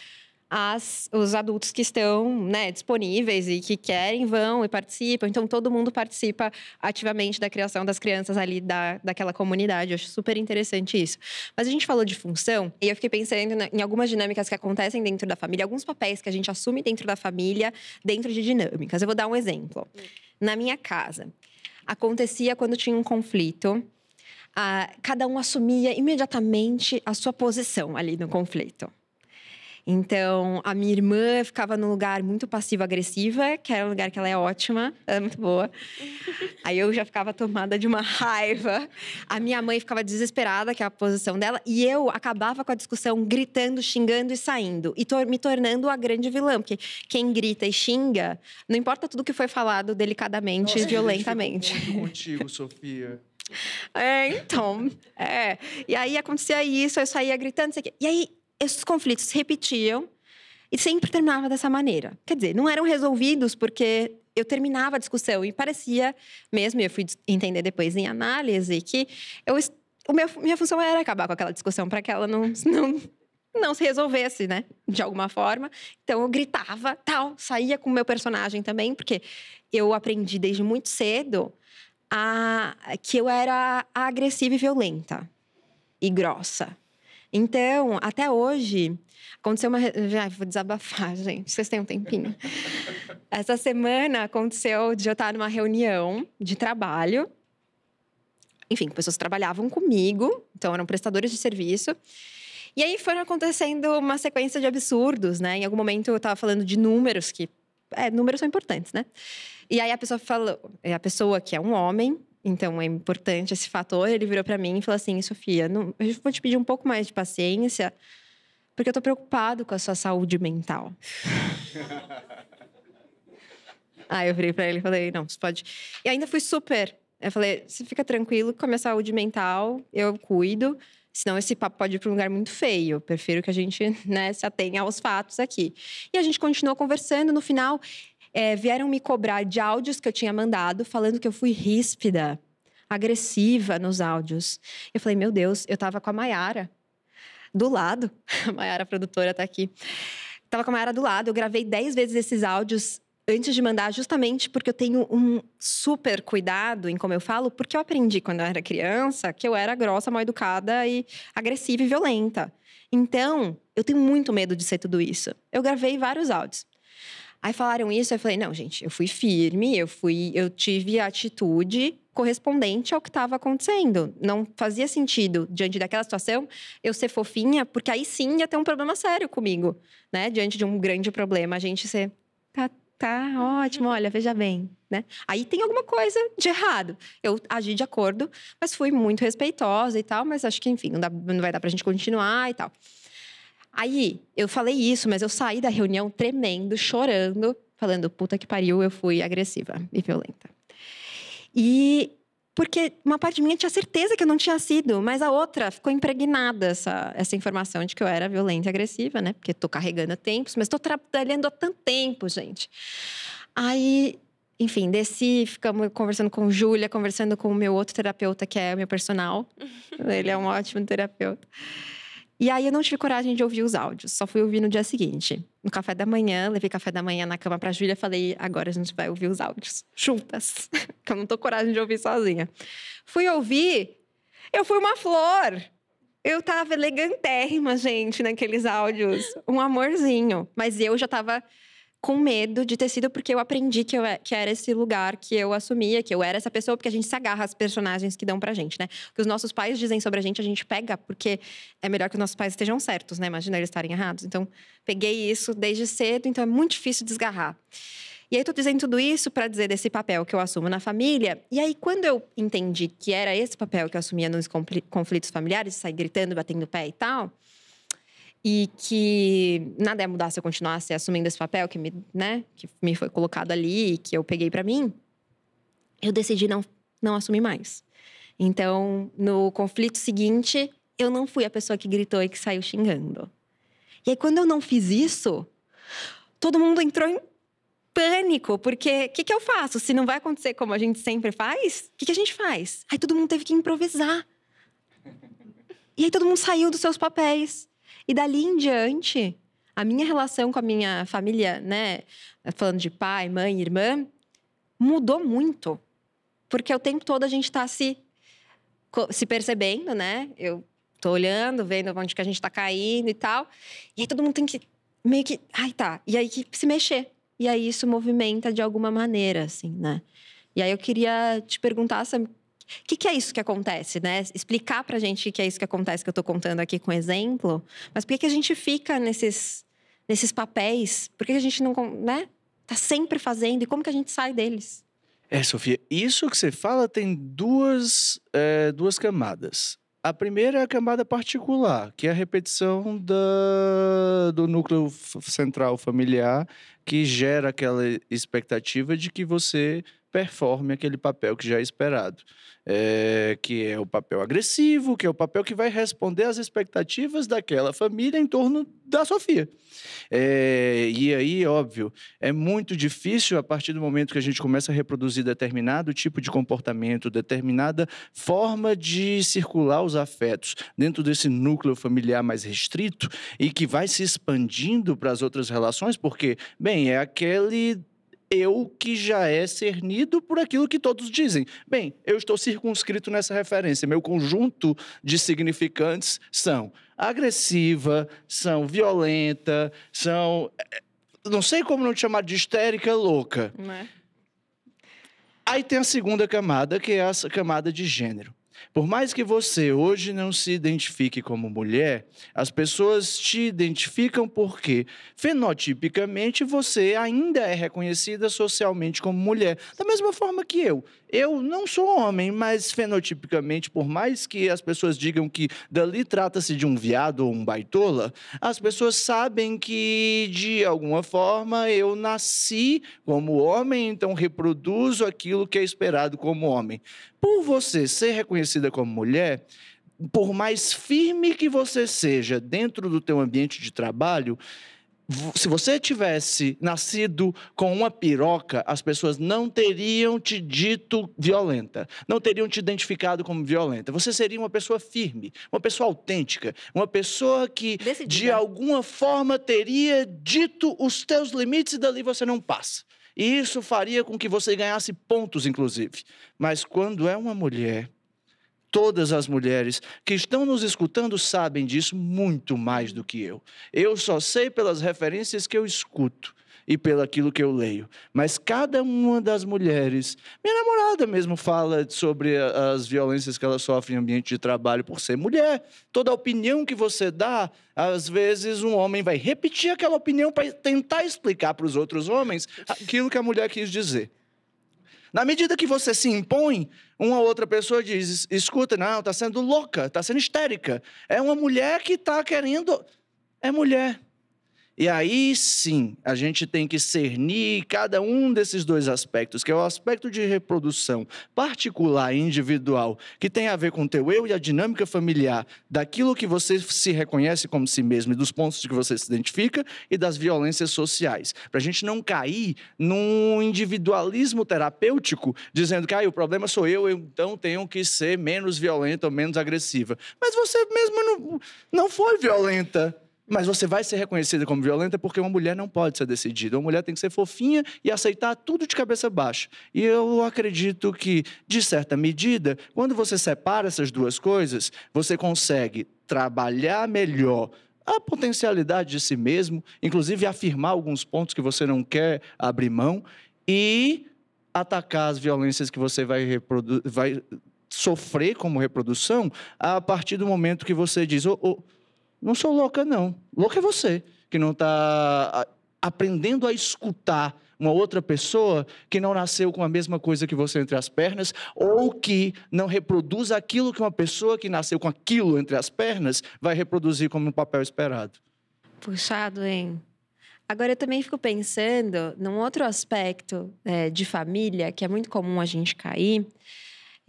as, os adultos que estão né, disponíveis e que querem vão e participam. Então, todo mundo participa ativamente da criação das crianças ali da, daquela comunidade. Eu acho super interessante isso. Mas a gente falou de função e eu fiquei pensando em algumas dinâmicas que acontecem dentro da família, alguns papéis que a gente assume dentro da família, dentro de dinâmicas. Eu vou dar um exemplo. Na minha casa, acontecia quando tinha um conflito. Ah, cada um assumia imediatamente a sua posição ali no conflito. Então, a minha irmã ficava num lugar muito passivo-agressiva, que era um lugar que ela é ótima, ela é muito boa. Aí eu já ficava tomada de uma raiva. A minha mãe ficava desesperada, que é a posição dela, e eu acabava com a discussão gritando, xingando e saindo, e tor me tornando a grande vilã, porque quem grita e xinga, não importa tudo que foi falado delicadamente Nossa, e violentamente. Muito contigo, Sofia. É, então, é. E aí acontecia isso, eu saía gritando, sei o quê. E aí esses conflitos se repetiam e sempre terminava dessa maneira. Quer dizer, não eram resolvidos porque eu terminava a discussão e parecia mesmo, e eu fui entender depois em análise, que eu, o meu, minha função era acabar com aquela discussão para que ela não, não, não se resolvesse, né? De alguma forma. Então eu gritava, tal, saía com o meu personagem também, porque eu aprendi desde muito cedo a, que eu era agressiva e violenta e grossa. Então, até hoje, aconteceu uma. Já vou desabafar, gente. Vocês têm um tempinho. Essa semana aconteceu de eu estar numa reunião de trabalho. Enfim, pessoas trabalhavam comigo, então eram prestadores de serviço. E aí foram acontecendo uma sequência de absurdos, né? Em algum momento eu estava falando de números, que. É, números são importantes, né? E aí a pessoa falou, a pessoa que é um homem, então é importante esse fator. Ele virou para mim e falou assim: Sofia, não, eu vou te pedir um pouco mais de paciência, porque eu tô preocupado com a sua saúde mental. Aí eu virei para ele e falei: não, você pode. E ainda fui super. Eu falei: você fica tranquilo com a minha saúde mental, eu cuido. Senão esse papo pode ir para um lugar muito feio. Eu prefiro que a gente né, se atenha aos fatos aqui. E a gente continuou conversando. No final, é, vieram me cobrar de áudios que eu tinha mandado, falando que eu fui ríspida, agressiva nos áudios. Eu falei, meu Deus, eu tava com a Maiara do lado. A Maiara, produtora, tá aqui. Tava com a Maiara do lado. Eu gravei dez vezes esses áudios antes de mandar, justamente porque eu tenho um super cuidado em como eu falo, porque eu aprendi quando eu era criança que eu era grossa, mal educada e agressiva e violenta. Então, eu tenho muito medo de ser tudo isso. Eu gravei vários áudios. Aí falaram isso, eu falei, não, gente, eu fui firme, eu fui, eu tive a atitude correspondente ao que estava acontecendo. Não fazia sentido, diante daquela situação, eu ser fofinha, porque aí sim ia ter um problema sério comigo, né? Diante de um grande problema, a gente ser. Tá, tá ótimo, olha, veja bem, né? Aí tem alguma coisa de errado. Eu agi de acordo, mas fui muito respeitosa e tal, mas acho que, enfim, não, dá, não vai dar pra gente continuar e tal. Aí, eu falei isso, mas eu saí da reunião tremendo, chorando, falando, puta que pariu, eu fui agressiva e violenta. E porque uma parte de mim tinha certeza que eu não tinha sido, mas a outra ficou impregnada essa, essa informação de que eu era violenta e agressiva, né? Porque tô carregando há tempos, mas tô trabalhando há tanto tempo, gente. Aí, enfim, desci, ficamos conversando com Júlia, conversando com o meu outro terapeuta, que é o meu personal. Ele é um ótimo terapeuta. E aí eu não tive coragem de ouvir os áudios, só fui ouvir no dia seguinte. No café da manhã, levei café da manhã na cama pra Júlia, falei, agora a gente vai ouvir os áudios juntas, que eu não tô coragem de ouvir sozinha. Fui ouvir, eu fui uma flor. Eu tava elegantérrima, gente, naqueles áudios, um amorzinho, mas eu já tava com medo de ter sido porque eu aprendi que, eu, é, que era esse lugar que eu assumia, que eu era essa pessoa, porque a gente se agarra às personagens que dão pra gente, né? O que os nossos pais dizem sobre a gente, a gente pega, porque é melhor que os nossos pais estejam certos, né? Imagina eles estarem errados. Então, peguei isso desde cedo, então é muito difícil desgarrar. E aí, tô dizendo tudo isso para dizer desse papel que eu assumo na família. E aí, quando eu entendi que era esse papel que eu assumia nos conflitos familiares, sair gritando, batendo pé e tal, e que nada ia mudar se eu continuasse assumindo esse papel que me, né, que me foi colocado ali e que eu peguei para mim, eu decidi não, não assumir mais. Então, no conflito seguinte, eu não fui a pessoa que gritou e que saiu xingando. E aí, quando eu não fiz isso, todo mundo entrou em pânico, porque o que, que eu faço? Se não vai acontecer como a gente sempre faz, o que, que a gente faz? Aí todo mundo teve que improvisar. E aí todo mundo saiu dos seus papéis. E dali em diante, a minha relação com a minha família, né, falando de pai, mãe, irmã, mudou muito. Porque o tempo todo a gente está se, se percebendo, né? Eu tô olhando, vendo onde que a gente está caindo e tal. E aí todo mundo tem que meio que, ai tá, e aí que se mexer. E aí isso movimenta de alguma maneira, assim, né? E aí eu queria te perguntar, o que, que, é isso que acontece, né? Explicar pra gente o que é isso que acontece que eu tô contando aqui com exemplo. Mas por que, que a gente fica nesses, nesses papéis? Por que, que a gente não, né? Tá sempre fazendo e como que a gente sai deles? É, Sofia, isso que você fala tem duas, é, duas camadas. A primeira é a camada particular, que é a repetição da, do núcleo central familiar, que gera aquela expectativa de que você performe aquele papel que já é esperado é, que é o papel agressivo, que é o papel que vai responder às expectativas daquela família em torno da Sofia. É, e aí, óbvio, é muito difícil a partir do momento que a gente começa a reproduzir determinado tipo de comportamento, determinada forma de circular os afetos dentro desse núcleo familiar mais restrito e que vai se expandindo para as outras relações, porque, bem, é aquele eu que já é cernido por aquilo que todos dizem. Bem, eu estou circunscrito nessa referência. Meu conjunto de significantes são agressiva, são violenta, são. Eh, não sei como não te chamar de histérica louca. Não é? Aí tem a segunda camada, que é essa camada de gênero. Por mais que você hoje não se identifique como mulher, as pessoas te identificam porque, fenotipicamente, você ainda é reconhecida socialmente como mulher. Da mesma forma que eu. Eu não sou homem, mas fenotipicamente, por mais que as pessoas digam que dali trata-se de um viado ou um baitola, as pessoas sabem que, de alguma forma, eu nasci como homem, então reproduzo aquilo que é esperado como homem. Por você ser reconhecida como mulher, por mais firme que você seja dentro do teu ambiente de trabalho, se você tivesse nascido com uma piroca, as pessoas não teriam te dito violenta, não teriam te identificado como violenta. Você seria uma pessoa firme, uma pessoa autêntica, uma pessoa que Decidida. de alguma forma teria dito os teus limites e dali você não passa. E isso faria com que você ganhasse pontos, inclusive. Mas quando é uma mulher Todas as mulheres que estão nos escutando sabem disso muito mais do que eu. Eu só sei pelas referências que eu escuto e pelo aquilo que eu leio. Mas cada uma das mulheres, minha namorada mesmo fala sobre as violências que ela sofre em ambiente de trabalho por ser mulher. Toda opinião que você dá, às vezes um homem vai repetir aquela opinião para tentar explicar para os outros homens aquilo que a mulher quis dizer. Na medida que você se impõe, uma outra pessoa diz: escuta, não, está sendo louca, está sendo histérica. É uma mulher que está querendo. É mulher. E aí sim, a gente tem que cernir cada um desses dois aspectos, que é o aspecto de reprodução particular e individual, que tem a ver com o teu eu e a dinâmica familiar, daquilo que você se reconhece como si mesmo e dos pontos que você se identifica e das violências sociais. Para a gente não cair num individualismo terapêutico, dizendo que ah, o problema sou eu, eu então tenho que ser menos violenta ou menos agressiva. Mas você mesmo não, não foi violenta. Mas você vai ser reconhecida como violenta porque uma mulher não pode ser decidida. Uma mulher tem que ser fofinha e aceitar tudo de cabeça baixa. E eu acredito que, de certa medida, quando você separa essas duas coisas, você consegue trabalhar melhor a potencialidade de si mesmo, inclusive afirmar alguns pontos que você não quer abrir mão e atacar as violências que você vai, vai sofrer como reprodução a partir do momento que você diz. Oh, oh, não sou louca, não. Louca é você, que não está aprendendo a escutar uma outra pessoa que não nasceu com a mesma coisa que você entre as pernas, ou que não reproduz aquilo que uma pessoa que nasceu com aquilo entre as pernas vai reproduzir como um papel esperado. Puxado, hein? Agora eu também fico pensando num outro aspecto é, de família que é muito comum a gente cair,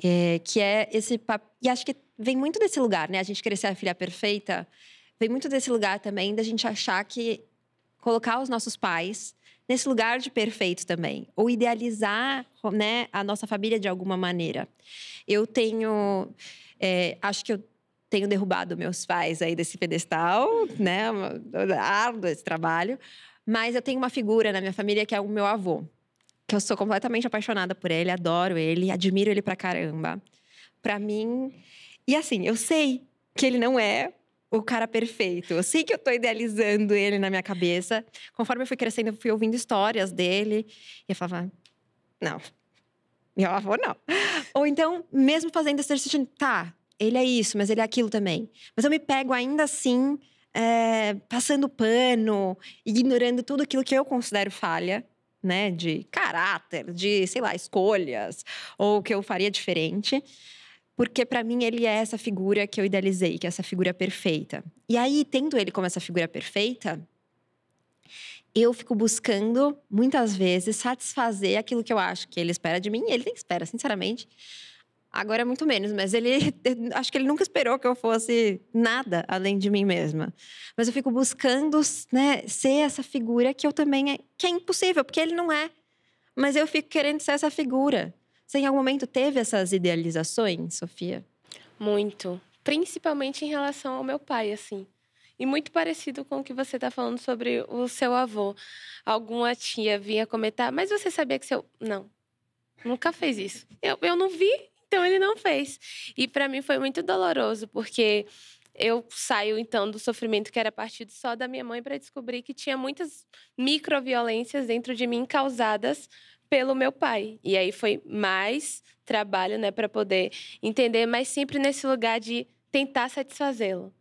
é, que é esse e acho que vem muito desse lugar, né? A gente querer ser a filha perfeita vem muito desse lugar também da gente achar que colocar os nossos pais nesse lugar de perfeito também, ou idealizar né, a nossa família de alguma maneira. Eu tenho, é, acho que eu tenho derrubado meus pais aí desse pedestal, né, árduo esse trabalho, mas eu tenho uma figura na minha família que é o meu avô, que eu sou completamente apaixonada por ele, adoro ele, admiro ele pra caramba. Pra mim, e assim, eu sei que ele não é o cara perfeito. Eu sei que eu tô idealizando ele na minha cabeça. Conforme eu fui crescendo, eu fui ouvindo histórias dele. E eu falava, não, meu avô não. Ou então, mesmo fazendo esse exercício, tá, ele é isso, mas ele é aquilo também. Mas eu me pego ainda assim, é, passando pano, ignorando tudo aquilo que eu considero falha. Né, de caráter, de, sei lá, escolhas, ou que eu faria diferente porque para mim ele é essa figura que eu idealizei, que é essa figura perfeita. E aí, tendo ele como essa figura perfeita, eu fico buscando muitas vezes satisfazer aquilo que eu acho que ele espera de mim, ele nem espera, sinceramente. Agora é muito menos, mas ele acho que ele nunca esperou que eu fosse nada além de mim mesma. Mas eu fico buscando, né, ser essa figura que eu também é, que é impossível, porque ele não é. Mas eu fico querendo ser essa figura. Você em algum momento teve essas idealizações, Sofia? Muito. Principalmente em relação ao meu pai, assim. E muito parecido com o que você está falando sobre o seu avô. Alguma tia vinha comentar, mas você sabia que seu. Não. Nunca fez isso. Eu, eu não vi, então ele não fez. E para mim foi muito doloroso, porque eu saio então do sofrimento que era partido só da minha mãe para descobrir que tinha muitas microviolências dentro de mim causadas pelo meu pai. E aí foi mais trabalho, né, para poder entender, mas sempre nesse lugar de tentar satisfazê-lo.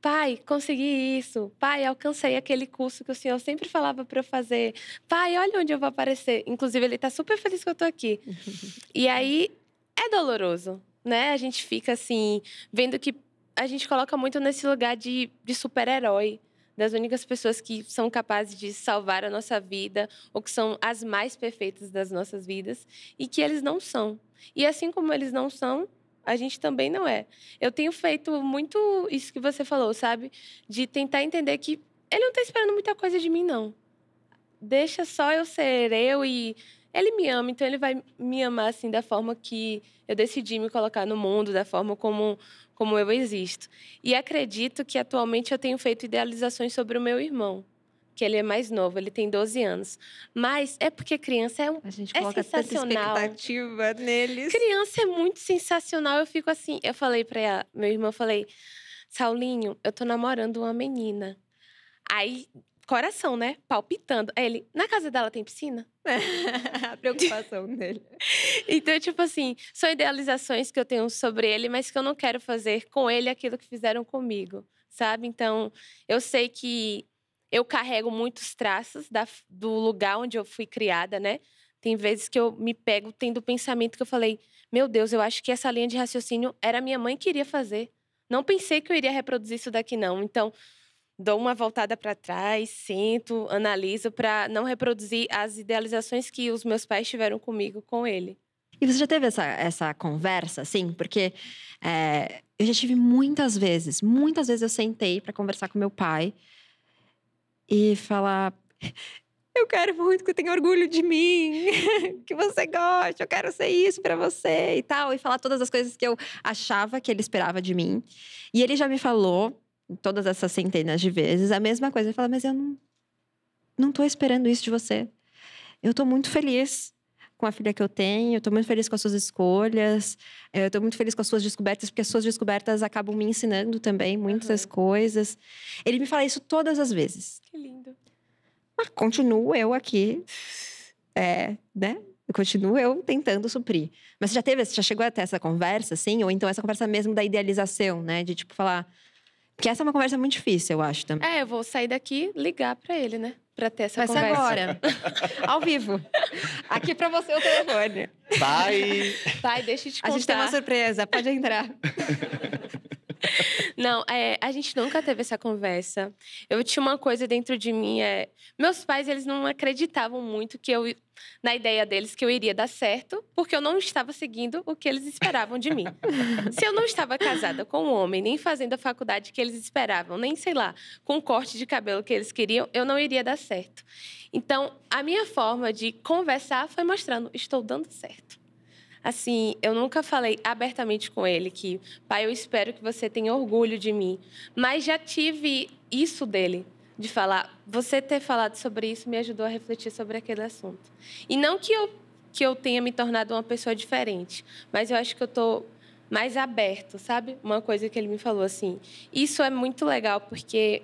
Pai, consegui isso. Pai, alcancei aquele curso que o senhor sempre falava para eu fazer. Pai, olha onde eu vou aparecer. Inclusive, ele está super feliz que eu estou aqui. e aí é doloroso, né? A gente fica assim, vendo que a gente coloca muito nesse lugar de, de super-herói das únicas pessoas que são capazes de salvar a nossa vida ou que são as mais perfeitas das nossas vidas e que eles não são. E assim como eles não são, a gente também não é. Eu tenho feito muito isso que você falou, sabe? De tentar entender que ele não está esperando muita coisa de mim, não. Deixa só eu ser eu e ele me ama, então ele vai me amar assim da forma que eu decidi me colocar no mundo, da forma como como eu existo. E acredito que atualmente eu tenho feito idealizações sobre o meu irmão, que ele é mais novo, ele tem 12 anos. Mas é porque criança é um A gente é coloca sensacional. tanta expectativa neles. Criança é muito sensacional. Eu fico assim, eu falei para meu irmão, eu falei: "Saulinho, eu tô namorando uma menina". Aí coração, né? Palpitando. Aí ele, na casa dela tem piscina? a preocupação dele. Então, tipo assim, são idealizações que eu tenho sobre ele, mas que eu não quero fazer com ele aquilo que fizeram comigo, sabe? Então, eu sei que eu carrego muitos traços da, do lugar onde eu fui criada, né? Tem vezes que eu me pego tendo o pensamento que eu falei: meu Deus, eu acho que essa linha de raciocínio era minha mãe que iria fazer. Não pensei que eu iria reproduzir isso daqui, não. Então, dou uma voltada para trás, sinto, analiso para não reproduzir as idealizações que os meus pais tiveram comigo com ele. E você já teve essa, essa conversa, assim? Porque é, eu já tive muitas vezes, muitas vezes eu sentei para conversar com meu pai e falar: eu quero muito que você tenha orgulho de mim, que você goste, eu quero ser isso para você e tal. E falar todas as coisas que eu achava que ele esperava de mim. E ele já me falou todas essas centenas de vezes, a mesma coisa. Ele fala, mas eu não, não tô esperando isso de você. Eu tô muito feliz com a filha que eu tenho, eu tô muito feliz com as suas escolhas, eu tô muito feliz com as suas descobertas, porque as suas descobertas acabam me ensinando também muitas uhum. coisas. Ele me fala isso todas as vezes. Que lindo. Mas continuo eu aqui, é, né? Eu continuo eu tentando suprir. Mas você já teve, você já chegou até essa conversa, assim? Ou então essa conversa mesmo da idealização, né? De tipo falar, porque essa é uma conversa muito difícil, eu acho também. É, eu vou sair daqui ligar para ele, né? Pra ter essa Vai conversa. Agora. Ao vivo. Aqui para você o telefone. Pai! Pai, deixa eu te contar. A gente tem uma surpresa, pode entrar. Não, é, a gente nunca teve essa conversa. Eu tinha uma coisa dentro de mim, é, meus pais eles não acreditavam muito que eu na ideia deles que eu iria dar certo, porque eu não estava seguindo o que eles esperavam de mim. Se eu não estava casada com um homem, nem fazendo a faculdade que eles esperavam, nem sei lá, com o corte de cabelo que eles queriam, eu não iria dar certo. Então, a minha forma de conversar foi mostrando, estou dando certo. Assim, eu nunca falei abertamente com ele que, pai, eu espero que você tenha orgulho de mim. Mas já tive isso dele, de falar, você ter falado sobre isso me ajudou a refletir sobre aquele assunto. E não que eu, que eu tenha me tornado uma pessoa diferente, mas eu acho que eu estou mais aberto, sabe? Uma coisa que ele me falou assim. Isso é muito legal porque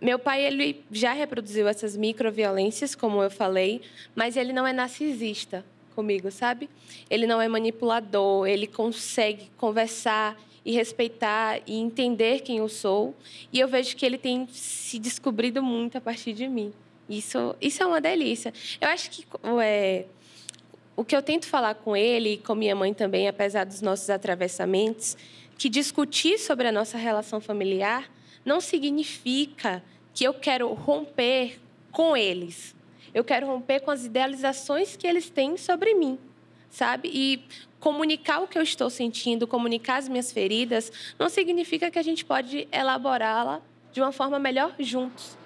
meu pai ele já reproduziu essas microviolências, como eu falei, mas ele não é narcisista comigo, sabe? Ele não é manipulador, ele consegue conversar e respeitar e entender quem eu sou. E eu vejo que ele tem se descobrido muito a partir de mim. Isso, isso é uma delícia. Eu acho que é, o que eu tento falar com ele e com minha mãe também, apesar dos nossos atravessamentos, que discutir sobre a nossa relação familiar não significa que eu quero romper com eles. Eu quero romper com as idealizações que eles têm sobre mim, sabe? E comunicar o que eu estou sentindo, comunicar as minhas feridas, não significa que a gente pode elaborá-la de uma forma melhor juntos,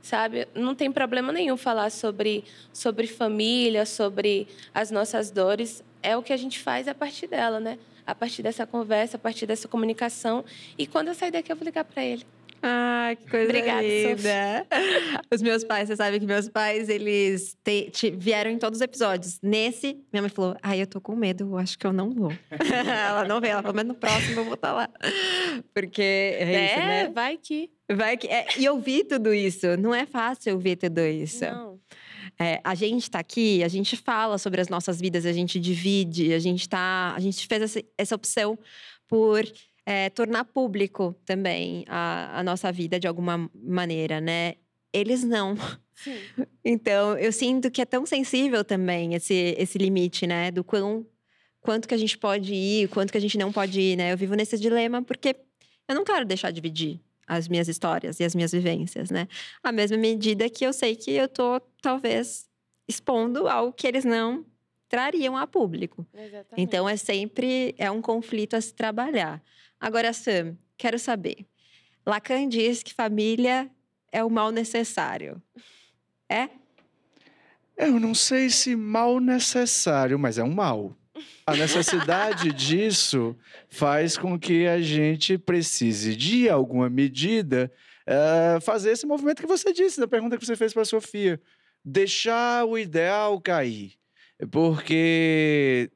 sabe? Não tem problema nenhum falar sobre, sobre família, sobre as nossas dores. É o que a gente faz a partir dela, né? A partir dessa conversa, a partir dessa comunicação. E quando eu sair daqui, eu vou ligar para ele. Ah, que coisa Obrigada, linda. Os meus pais, você sabe que meus pais, eles te, te, vieram em todos os episódios. Nesse, minha mãe falou: Ai, eu tô com medo, eu acho que eu não vou. ela não veio, ela falou, mas no próximo eu vou estar tá lá. Porque é, é isso, né? vai que. Vai que. É, e ouvir tudo isso, não é fácil ouvir tudo isso. Não. É, a gente está aqui, a gente fala sobre as nossas vidas, a gente divide, a gente tá. A gente fez essa, essa opção por é, tornar público também a, a, nossa vida de alguma maneira, né? Eles não. Sim. Então, eu sinto que é tão sensível também esse, esse limite, né? Do quão, quanto que a gente pode ir, quanto que a gente não pode ir, né? Eu vivo nesse dilema porque eu não quero deixar de dividir as minhas histórias e as minhas vivências, né? À mesma medida que eu sei que eu tô, talvez, expondo algo que eles não trariam a público. Exatamente. Então, é sempre é um conflito a se trabalhar. Agora, Sam, quero saber. Lacan diz que família é o mal necessário. É? Eu não sei se mal necessário, mas é um mal. A necessidade disso faz com que a gente precise, de alguma medida, uh, fazer esse movimento que você disse, da pergunta que você fez para a Sofia. Deixar o ideal cair. Porque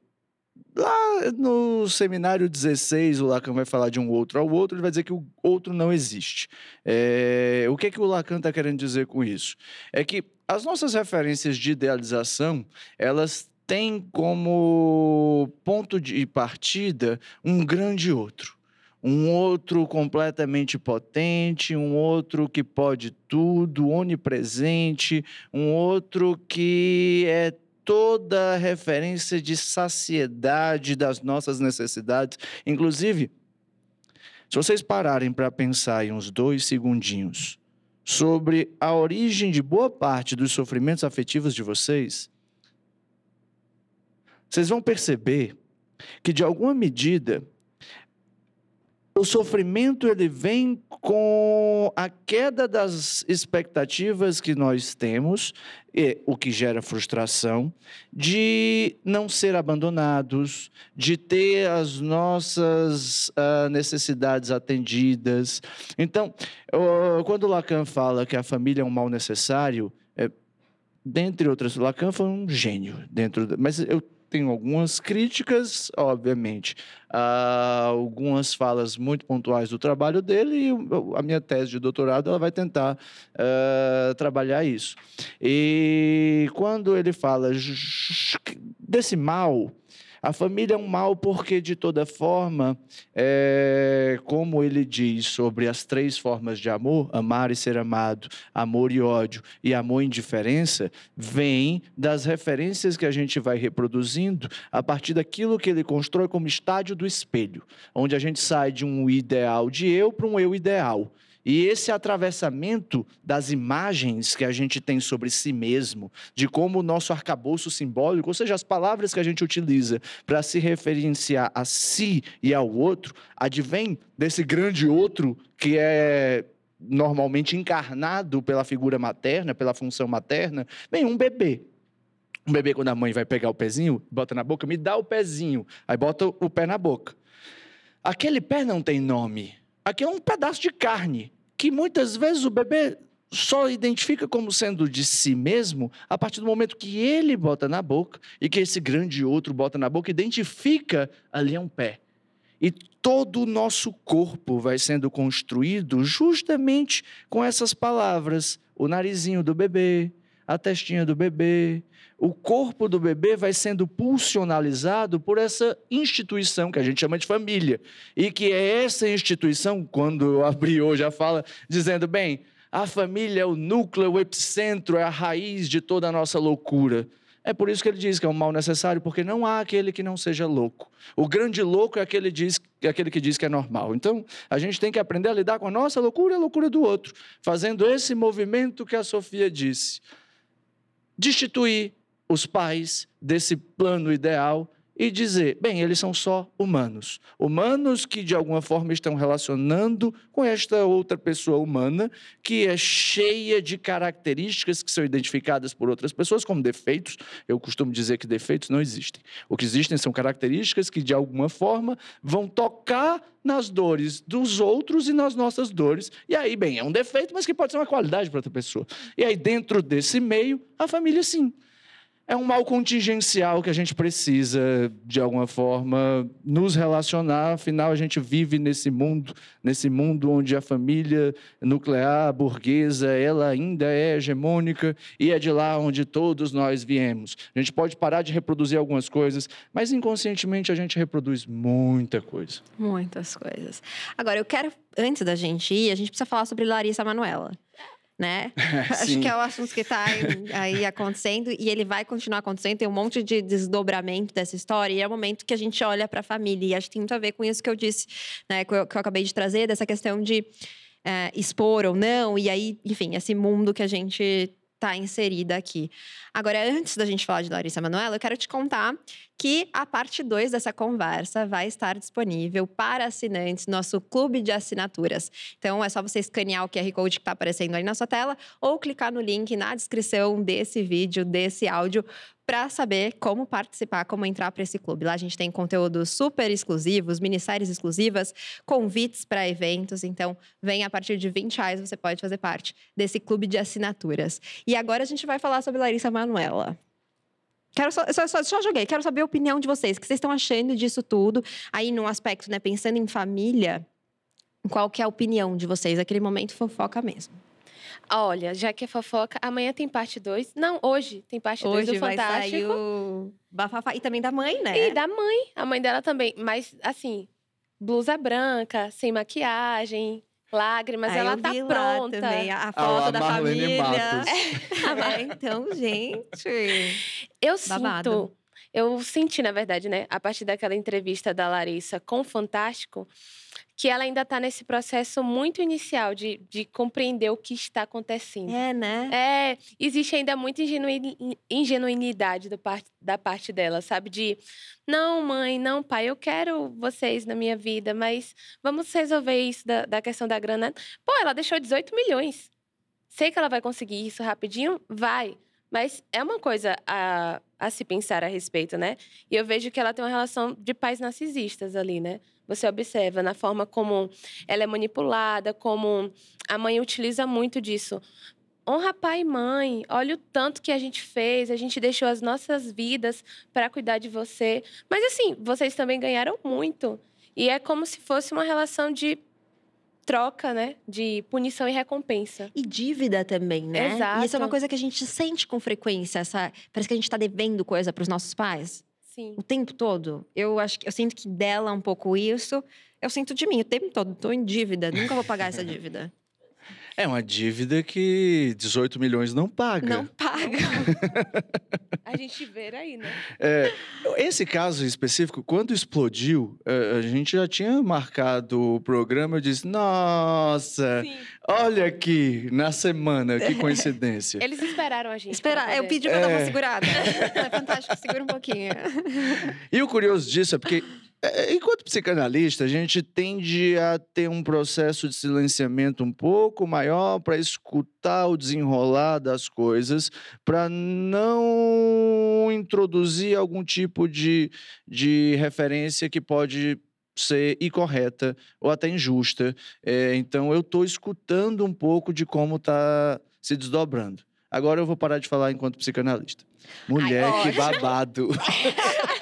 Lá no seminário 16, o Lacan vai falar de um outro ao outro, ele vai dizer que o outro não existe. É... O que, é que o Lacan está querendo dizer com isso? É que as nossas referências de idealização, elas têm como ponto de partida um grande outro um outro completamente potente, um outro que pode tudo, onipresente, um outro que é toda referência de saciedade das nossas necessidades. Inclusive, se vocês pararem para pensar em uns dois segundinhos sobre a origem de boa parte dos sofrimentos afetivos de vocês, vocês vão perceber que, de alguma medida, o sofrimento ele vem com a queda das expectativas que nós temos, o que gera frustração, de não ser abandonados, de ter as nossas uh, necessidades atendidas. Então, uh, quando Lacan fala que a família é um mal necessário, é, dentre outras, Lacan foi um gênio dentro, mas eu tenho algumas críticas, obviamente, algumas falas muito pontuais do trabalho dele e a minha tese de doutorado ela vai tentar uh, trabalhar isso. E quando ele fala desse mal, A família é um mal porque, de toda forma, é, como ele diz sobre as três formas de amor, amar e ser amado, amor e ódio e amor e indiferença, vem das referências que a gente vai reproduzindo a partir daquilo que ele constrói como estádio do espelho, onde a gente sai de um ideal de eu para um eu ideal. E esse atravessamento das imagens que a gente tem sobre si mesmo, de como o nosso arcabouço simbólico, ou seja, as palavras que a gente utiliza para se referenciar a si e ao outro, advém desse grande outro que é normalmente encarnado pela figura materna, pela função materna, bem, um bebê. Um bebê, quando a mãe vai pegar o pezinho, bota na boca, me dá o pezinho, aí bota o pé na boca. Aquele pé não tem nome. Aqui é um pedaço de carne que muitas vezes o bebê só identifica como sendo de si mesmo a partir do momento que ele bota na boca e que esse grande outro bota na boca, identifica ali é um pé. E todo o nosso corpo vai sendo construído justamente com essas palavras: o narizinho do bebê, a testinha do bebê, o corpo do bebê vai sendo pulsionalizado por essa instituição que a gente chama de família. E que é essa instituição, quando eu abri hoje a fala, dizendo, bem, a família é o núcleo, o epicentro, é a raiz de toda a nossa loucura. É por isso que ele diz que é um mal necessário, porque não há aquele que não seja louco. O grande louco é aquele, diz, é aquele que diz que é normal. Então, a gente tem que aprender a lidar com a nossa loucura e a loucura do outro, fazendo esse movimento que a Sofia disse. Destituir os pais desse plano ideal e dizer, bem, eles são só humanos. Humanos que de alguma forma estão relacionando com esta outra pessoa humana, que é cheia de características que são identificadas por outras pessoas como defeitos. Eu costumo dizer que defeitos não existem. O que existem são características que de alguma forma vão tocar nas dores dos outros e nas nossas dores. E aí, bem, é um defeito, mas que pode ser uma qualidade para outra pessoa. E aí, dentro desse meio, a família sim é um mal contingencial que a gente precisa, de alguma forma, nos relacionar. Afinal, a gente vive nesse mundo, nesse mundo onde a família nuclear, burguesa, ela ainda é hegemônica e é de lá onde todos nós viemos. A gente pode parar de reproduzir algumas coisas, mas inconscientemente a gente reproduz muita coisa. Muitas coisas. Agora, eu quero, antes da gente ir, a gente precisa falar sobre Larissa Manoela né? Acho que é o assunto que está aí acontecendo e ele vai continuar acontecendo. Tem um monte de desdobramento dessa história e é o momento que a gente olha para a família. E acho que tem muito a ver com isso que eu disse, né? Que eu, que eu acabei de trazer, dessa questão de é, expor ou não. E aí, enfim, esse mundo que a gente está inserida aqui. Agora, antes da gente falar de Larissa Manoela, eu quero te contar que a parte 2 dessa conversa vai estar disponível para assinantes, nosso clube de assinaturas. Então, é só você escanear o QR Code que está aparecendo aí na sua tela ou clicar no link na descrição desse vídeo, desse áudio, para saber como participar, como entrar para esse clube. Lá a gente tem conteúdos super exclusivos, minisséries exclusivas, convites para eventos. Então, vem a partir de 20 reais, você pode fazer parte desse clube de assinaturas. E agora a gente vai falar sobre Larissa Manuela. Quero só, só, só, só joguei, quero saber a opinião de vocês. O que vocês estão achando disso tudo? Aí, num aspecto, né, pensando em família, qual que é a opinião de vocês? Aquele momento fofoca mesmo. Olha, já que é fofoca, amanhã tem parte 2. Não, hoje tem parte 2 do vai Fantástico. Sair o bafafá. E também da mãe, né? E da mãe. A mãe dela também. Mas, assim, blusa branca, sem maquiagem, lágrimas, Aí ela eu tá vi lá pronta. também a Ah, foto a da Marlene família. Matos. É, então, gente. Eu Babado. sinto, eu senti, na verdade, né, a partir daquela entrevista da Larissa com o Fantástico, que ela ainda tá nesse processo muito inicial de, de compreender o que está acontecendo. É, né? É, existe ainda muita ingenuinidade do par- da parte dela, sabe? De, não, mãe, não, pai, eu quero vocês na minha vida, mas vamos resolver isso da, da questão da grana. Pô, ela deixou 18 milhões. Sei que ela vai conseguir isso rapidinho? Vai. Mas é uma coisa a, a se pensar a respeito, né? E eu vejo que ela tem uma relação de pais narcisistas ali, né? Você observa na forma como ela é manipulada, como a mãe utiliza muito disso. Honra pai e mãe. Olha o tanto que a gente fez. A gente deixou as nossas vidas para cuidar de você. Mas assim, vocês também ganharam muito. E é como se fosse uma relação de troca, né? De punição e recompensa. E dívida também, né? Exato. E isso é uma coisa que a gente sente com frequência. Essa... Parece que a gente tá devendo coisa para os nossos pais. Sim. o tempo todo. Eu acho que eu sinto que dela um pouco isso. Eu sinto de mim o tempo todo. Tô em dívida, nunca vou pagar essa dívida. É uma dívida que 18 milhões não paga. Não paga. A gente vê aí, né? É, esse caso específico, quando explodiu, eh, a gente já tinha marcado o programa. Eu disse: Nossa, Sim. olha aqui, na semana, que coincidência. Eles esperaram a gente. Esperar, pra eu pedi pra dar uma É. segurada. É fantástico, segura um pouquinho. E o curioso disso é porque, é, enquanto psicanalista, a gente tende a ter um processo de silenciamento um pouco maior para escutar o desenrolar das coisas, para não introduzir algum tipo de, de referência que pode ser incorreta ou até injusta. É, então, eu estou escutando um pouco de como está se desdobrando. Agora eu vou parar de falar enquanto psicanalista. Mulher, que ótimo. babado.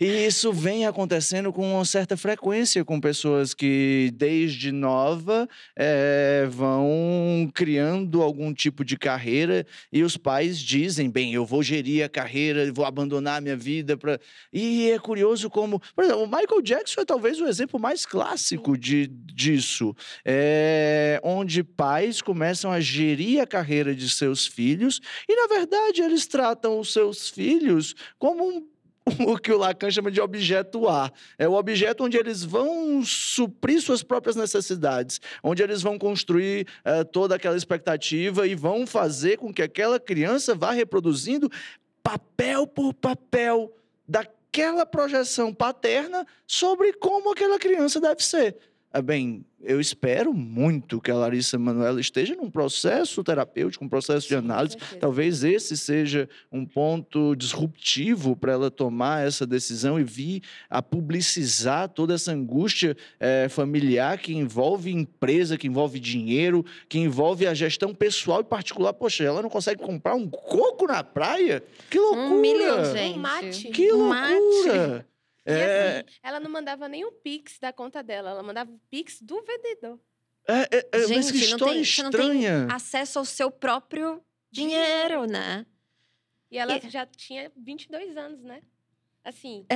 E isso vem acontecendo com uma certa frequência com pessoas que, desde nova, eh, vão criando algum tipo de carreira e os pais dizem: bem, eu vou gerir a carreira, vou abandonar a minha vida. Pra... E é curioso como. Por exemplo, o Michael Jackson é talvez o exemplo mais clássico de, disso, eh, onde pais começam a gerir a carreira de seus filhos e, na verdade, eles tratam os seus filhos como um o que o Lacan chama de objeto A. É o objeto onde eles vão suprir suas próprias necessidades, onde eles vão construir eh, toda aquela expectativa e vão fazer com que aquela criança vá reproduzindo papel por papel daquela projeção paterna sobre como aquela criança deve ser. Ah, Bem, eu espero muito que a Larissa Manoela esteja num processo terapêutico, um processo de análise. Talvez esse seja um ponto disruptivo para ela tomar essa decisão e vir a publicizar toda essa angústia eh, familiar que envolve empresa, que envolve dinheiro, que envolve a gestão pessoal e particular. Poxa, ela não consegue comprar um coco na praia? Que loucura! Um milhão, gente. Um mate. Que Um mate. Loucura! E É, assim, ela não mandava nem o Pix da conta dela, ela mandava o Pix do vendedor. é, é, é, mas que Gente, não história tem, você não tem estranha! acesso ao seu próprio dinheiro, né? E ela E- já tinha 22 anos, né? Assim,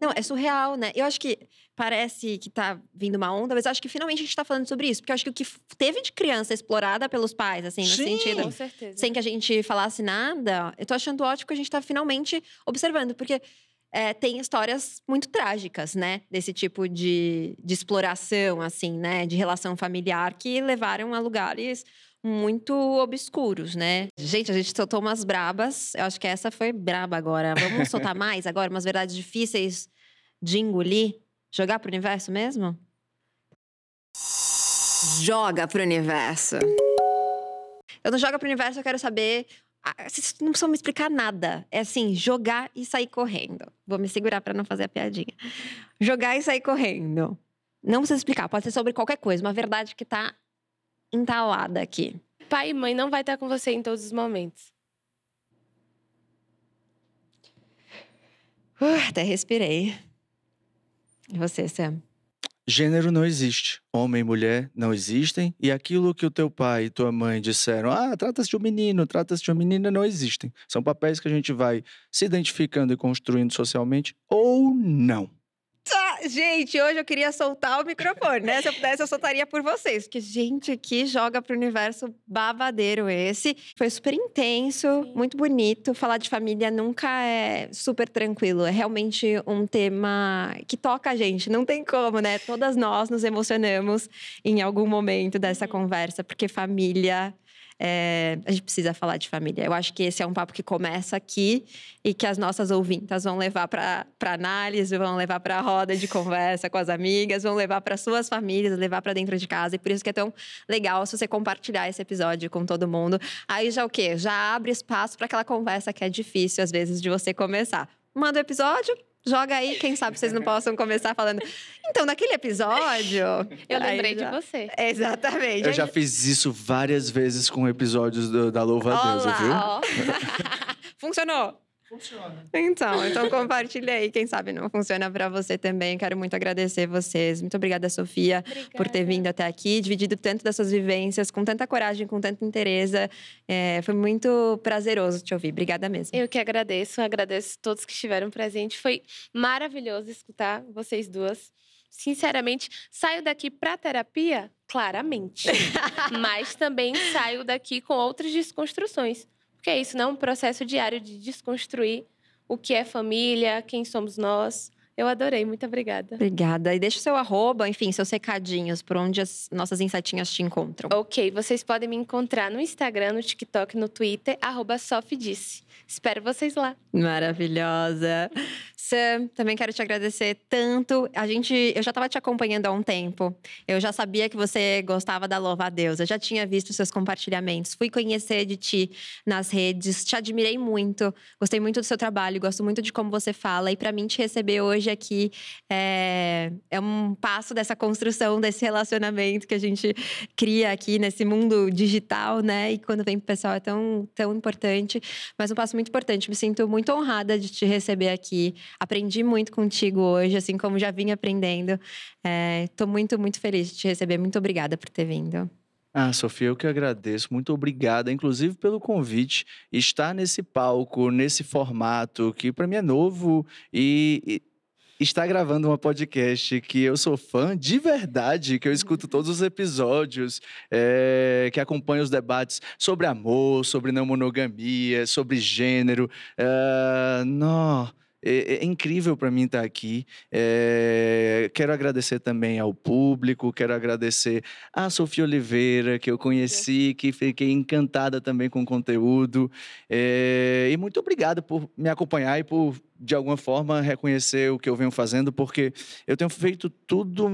Não, é surreal, né? Eu acho que parece que tá vindo uma onda, mas eu acho que finalmente a gente tá falando sobre isso. Porque eu acho que o que teve de criança explorada pelos pais, assim, no Sim. sentido. com certeza. Sem que a gente falasse nada, eu tô achando ótimo que a gente tá finalmente observando, porque é, tem histórias muito trágicas, né? Desse tipo de, de exploração, assim, né? De relação familiar que levaram a lugares muito obscuros, né? Gente, a gente soltou umas brabas. Eu acho que essa foi braba agora. Vamos soltar mais agora? Umas verdades difíceis de engolir? Jogar pro universo mesmo? Joga pro universo. Eu não jogo pro universo, eu quero saber. Vocês não precisam me explicar nada. É assim, jogar e sair correndo. Vou me segurar pra não fazer a piadinha. Jogar e sair correndo. Não precisa explicar, pode ser sobre qualquer coisa, uma verdade que tá entalada aqui. Pai e mãe não vai estar com você em todos os momentos. Uh, até respirei. E você, Sam? Gênero não existe. Homem e mulher não existem. E aquilo que o teu pai e tua mãe disseram, ah, trata-se de um menino, trata-se de uma menina, não existem. São papéis que a gente vai se identificando e construindo socialmente ou não. Tá, gente, hoje eu queria soltar o microfone, né? Se eu pudesse, eu soltaria por vocês. Porque, gente, que joga pro universo babadeiro esse. Foi super intenso, Sim. muito bonito. Falar de família nunca é super tranquilo. É realmente um tema que toca a gente. Não tem como, né? Todas nós nos emocionamos em algum momento dessa Uhum. conversa, porque família. É, a gente precisa falar de família. Eu acho que esse é um papo que começa aqui e que as nossas ouvintas vão levar para análise, vão levar para roda de conversa com as amigas, vão levar para suas famílias, levar para dentro de casa. E por isso que é tão legal se você compartilhar esse episódio com todo mundo. Aí já o quê? Já abre espaço para aquela conversa que é difícil às vezes de você começar. Manda o episódio, joga aí, quem sabe vocês não possam começar falando. Então, naquele episódio. Eu Aí lembrei de você. Exatamente. Eu já fiz isso várias vezes com episódios do- da Louva a Deusa, Olá, viu? Ó, Funcionou. Funciona. Então, então compartilha aí, quem sabe não funciona para você também. Quero muito agradecer vocês. Muito obrigada, Sofia, Obrigada. por ter vindo até aqui, dividido tanto das suas vivências, com tanta coragem, com tanta interesse. É, foi muito prazeroso te ouvir. Obrigada mesmo. Eu que agradeço, agradeço a todos que estiveram presentes. Foi maravilhoso escutar vocês duas. Sinceramente, saio daqui para terapia? Claramente. Mas também saio daqui com outras desconstruções. Porque é isso, não é um processo diário de desconstruir o que é família, quem somos nós. Eu adorei, muito obrigada. Obrigada. E deixa o seu arroba, enfim, seus recadinhos, por onde as nossas insetinhas te encontram. Ok, vocês podem me encontrar no Instagram, no TikTok, no Twitter, arroba Sofdisse. Espero vocês lá. Maravilhosa. Sam, também quero te agradecer tanto. A gente, eu já estava te acompanhando há um tempo. Eu já sabia que você gostava da Louva a Deus. Eu já tinha visto seus compartilhamentos. Fui conhecer de ti nas redes. Te admirei muito. Gostei muito do seu trabalho. Gosto muito de como você fala. E para mim te receber hoje aqui é, é um passo dessa construção desse relacionamento que a gente cria aqui nesse mundo digital, né? E quando vem pro pessoal é tão tão importante. Mas um passo muito importante. Me sinto muito honrada de te receber aqui. Aprendi muito contigo hoje, assim como já vim aprendendo. Estou muito, muito feliz de te receber. Muito obrigada por ter vindo. Ah, Sofia, eu que agradeço. Muito obrigada, inclusive pelo convite. Estar nesse palco, nesse formato, que para mim é novo e, e estar gravando uma podcast que eu sou fã de verdade, que eu escuto todos os episódios, é, que acompanho os debates sobre amor, sobre não monogamia, sobre gênero. Uh, não. É, é incrível para mim estar aqui. É, quero agradecer também ao público, quero agradecer a Sofia Oliveira, que eu conheci, que fiquei encantada também com o conteúdo. É, e muito obrigado por me acompanhar e por de alguma forma reconhecer o que eu venho fazendo, porque eu tenho feito tudo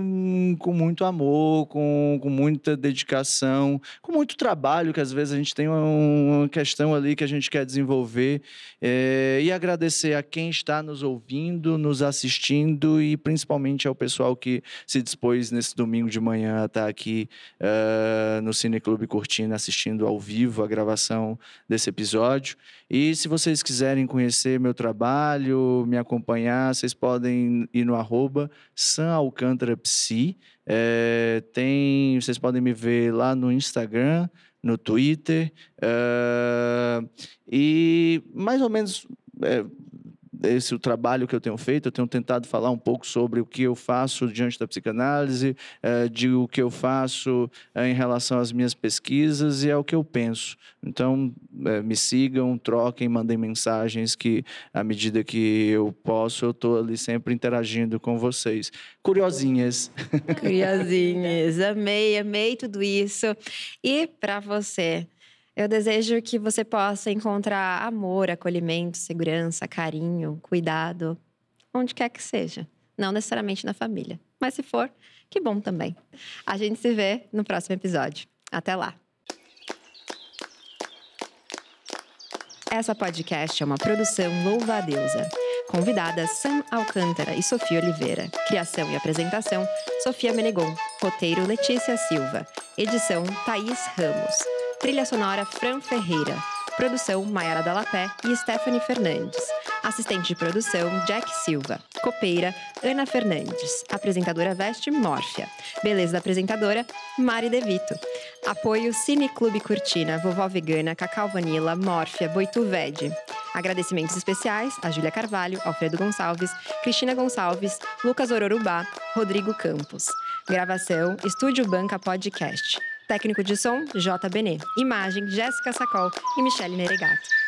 com muito amor, com, com muita dedicação, com muito trabalho, que às vezes a gente tem uma questão ali que a gente quer desenvolver. É, e agradecer a quem está nos ouvindo, nos assistindo e principalmente ao pessoal que se dispôs nesse domingo de manhã a estar aqui uh, no Cine Clube Cortina assistindo ao vivo a gravação desse episódio. E se vocês quiserem conhecer meu trabalho, me acompanhar, vocês podem ir no arroba sanalcantarapsi. É, tem, vocês podem me ver lá no Instagram, no Twitter. É, e mais ou menos é, esse o trabalho que eu tenho feito, eu tenho tentado falar um pouco sobre o que eu faço diante da psicanálise, é, de o que eu faço é, em relação às minhas pesquisas e é o que eu penso. Então, é, me sigam, troquem, mandem mensagens que, à medida que eu posso, eu estou ali sempre interagindo com vocês. Curiosinhas. Curiosinhas. amei, amei tudo isso. E para você, eu desejo que você possa encontrar amor, acolhimento, segurança, carinho, cuidado, onde quer que seja. Não necessariamente na família. Mas se for, que bom também. A gente se vê no próximo episódio. Até lá. Essa podcast é uma produção Louva a Deusa. Convidadas Sam Alcântara e Sofia Oliveira. Criação e apresentação: Sofia Menegon. Roteiro: Letícia Silva. Edição: Thaís Ramos. Trilha sonora Fran Ferreira. Produção Maiara Dalapé e Stephanie Fernandes. Assistente de produção Jack Silva. Copeira Ana Fernandes. Apresentadora Veste Mórfia. Beleza da apresentadora Mari Devito. Apoio Cine Clube Cortina, Vovó Vegana, Cacau Vanilla, Mórfia, Boituved. Agradecimentos especiais a Júlia Carvalho, Alfredo Gonçalves, Cristina Gonçalves, Lucas Ororubá, Rodrigo Campos. Gravação Estúdio Banca Podcast. Técnico de som, J. Benê. Imagem, Jéssica Sacol e Michele Neregato.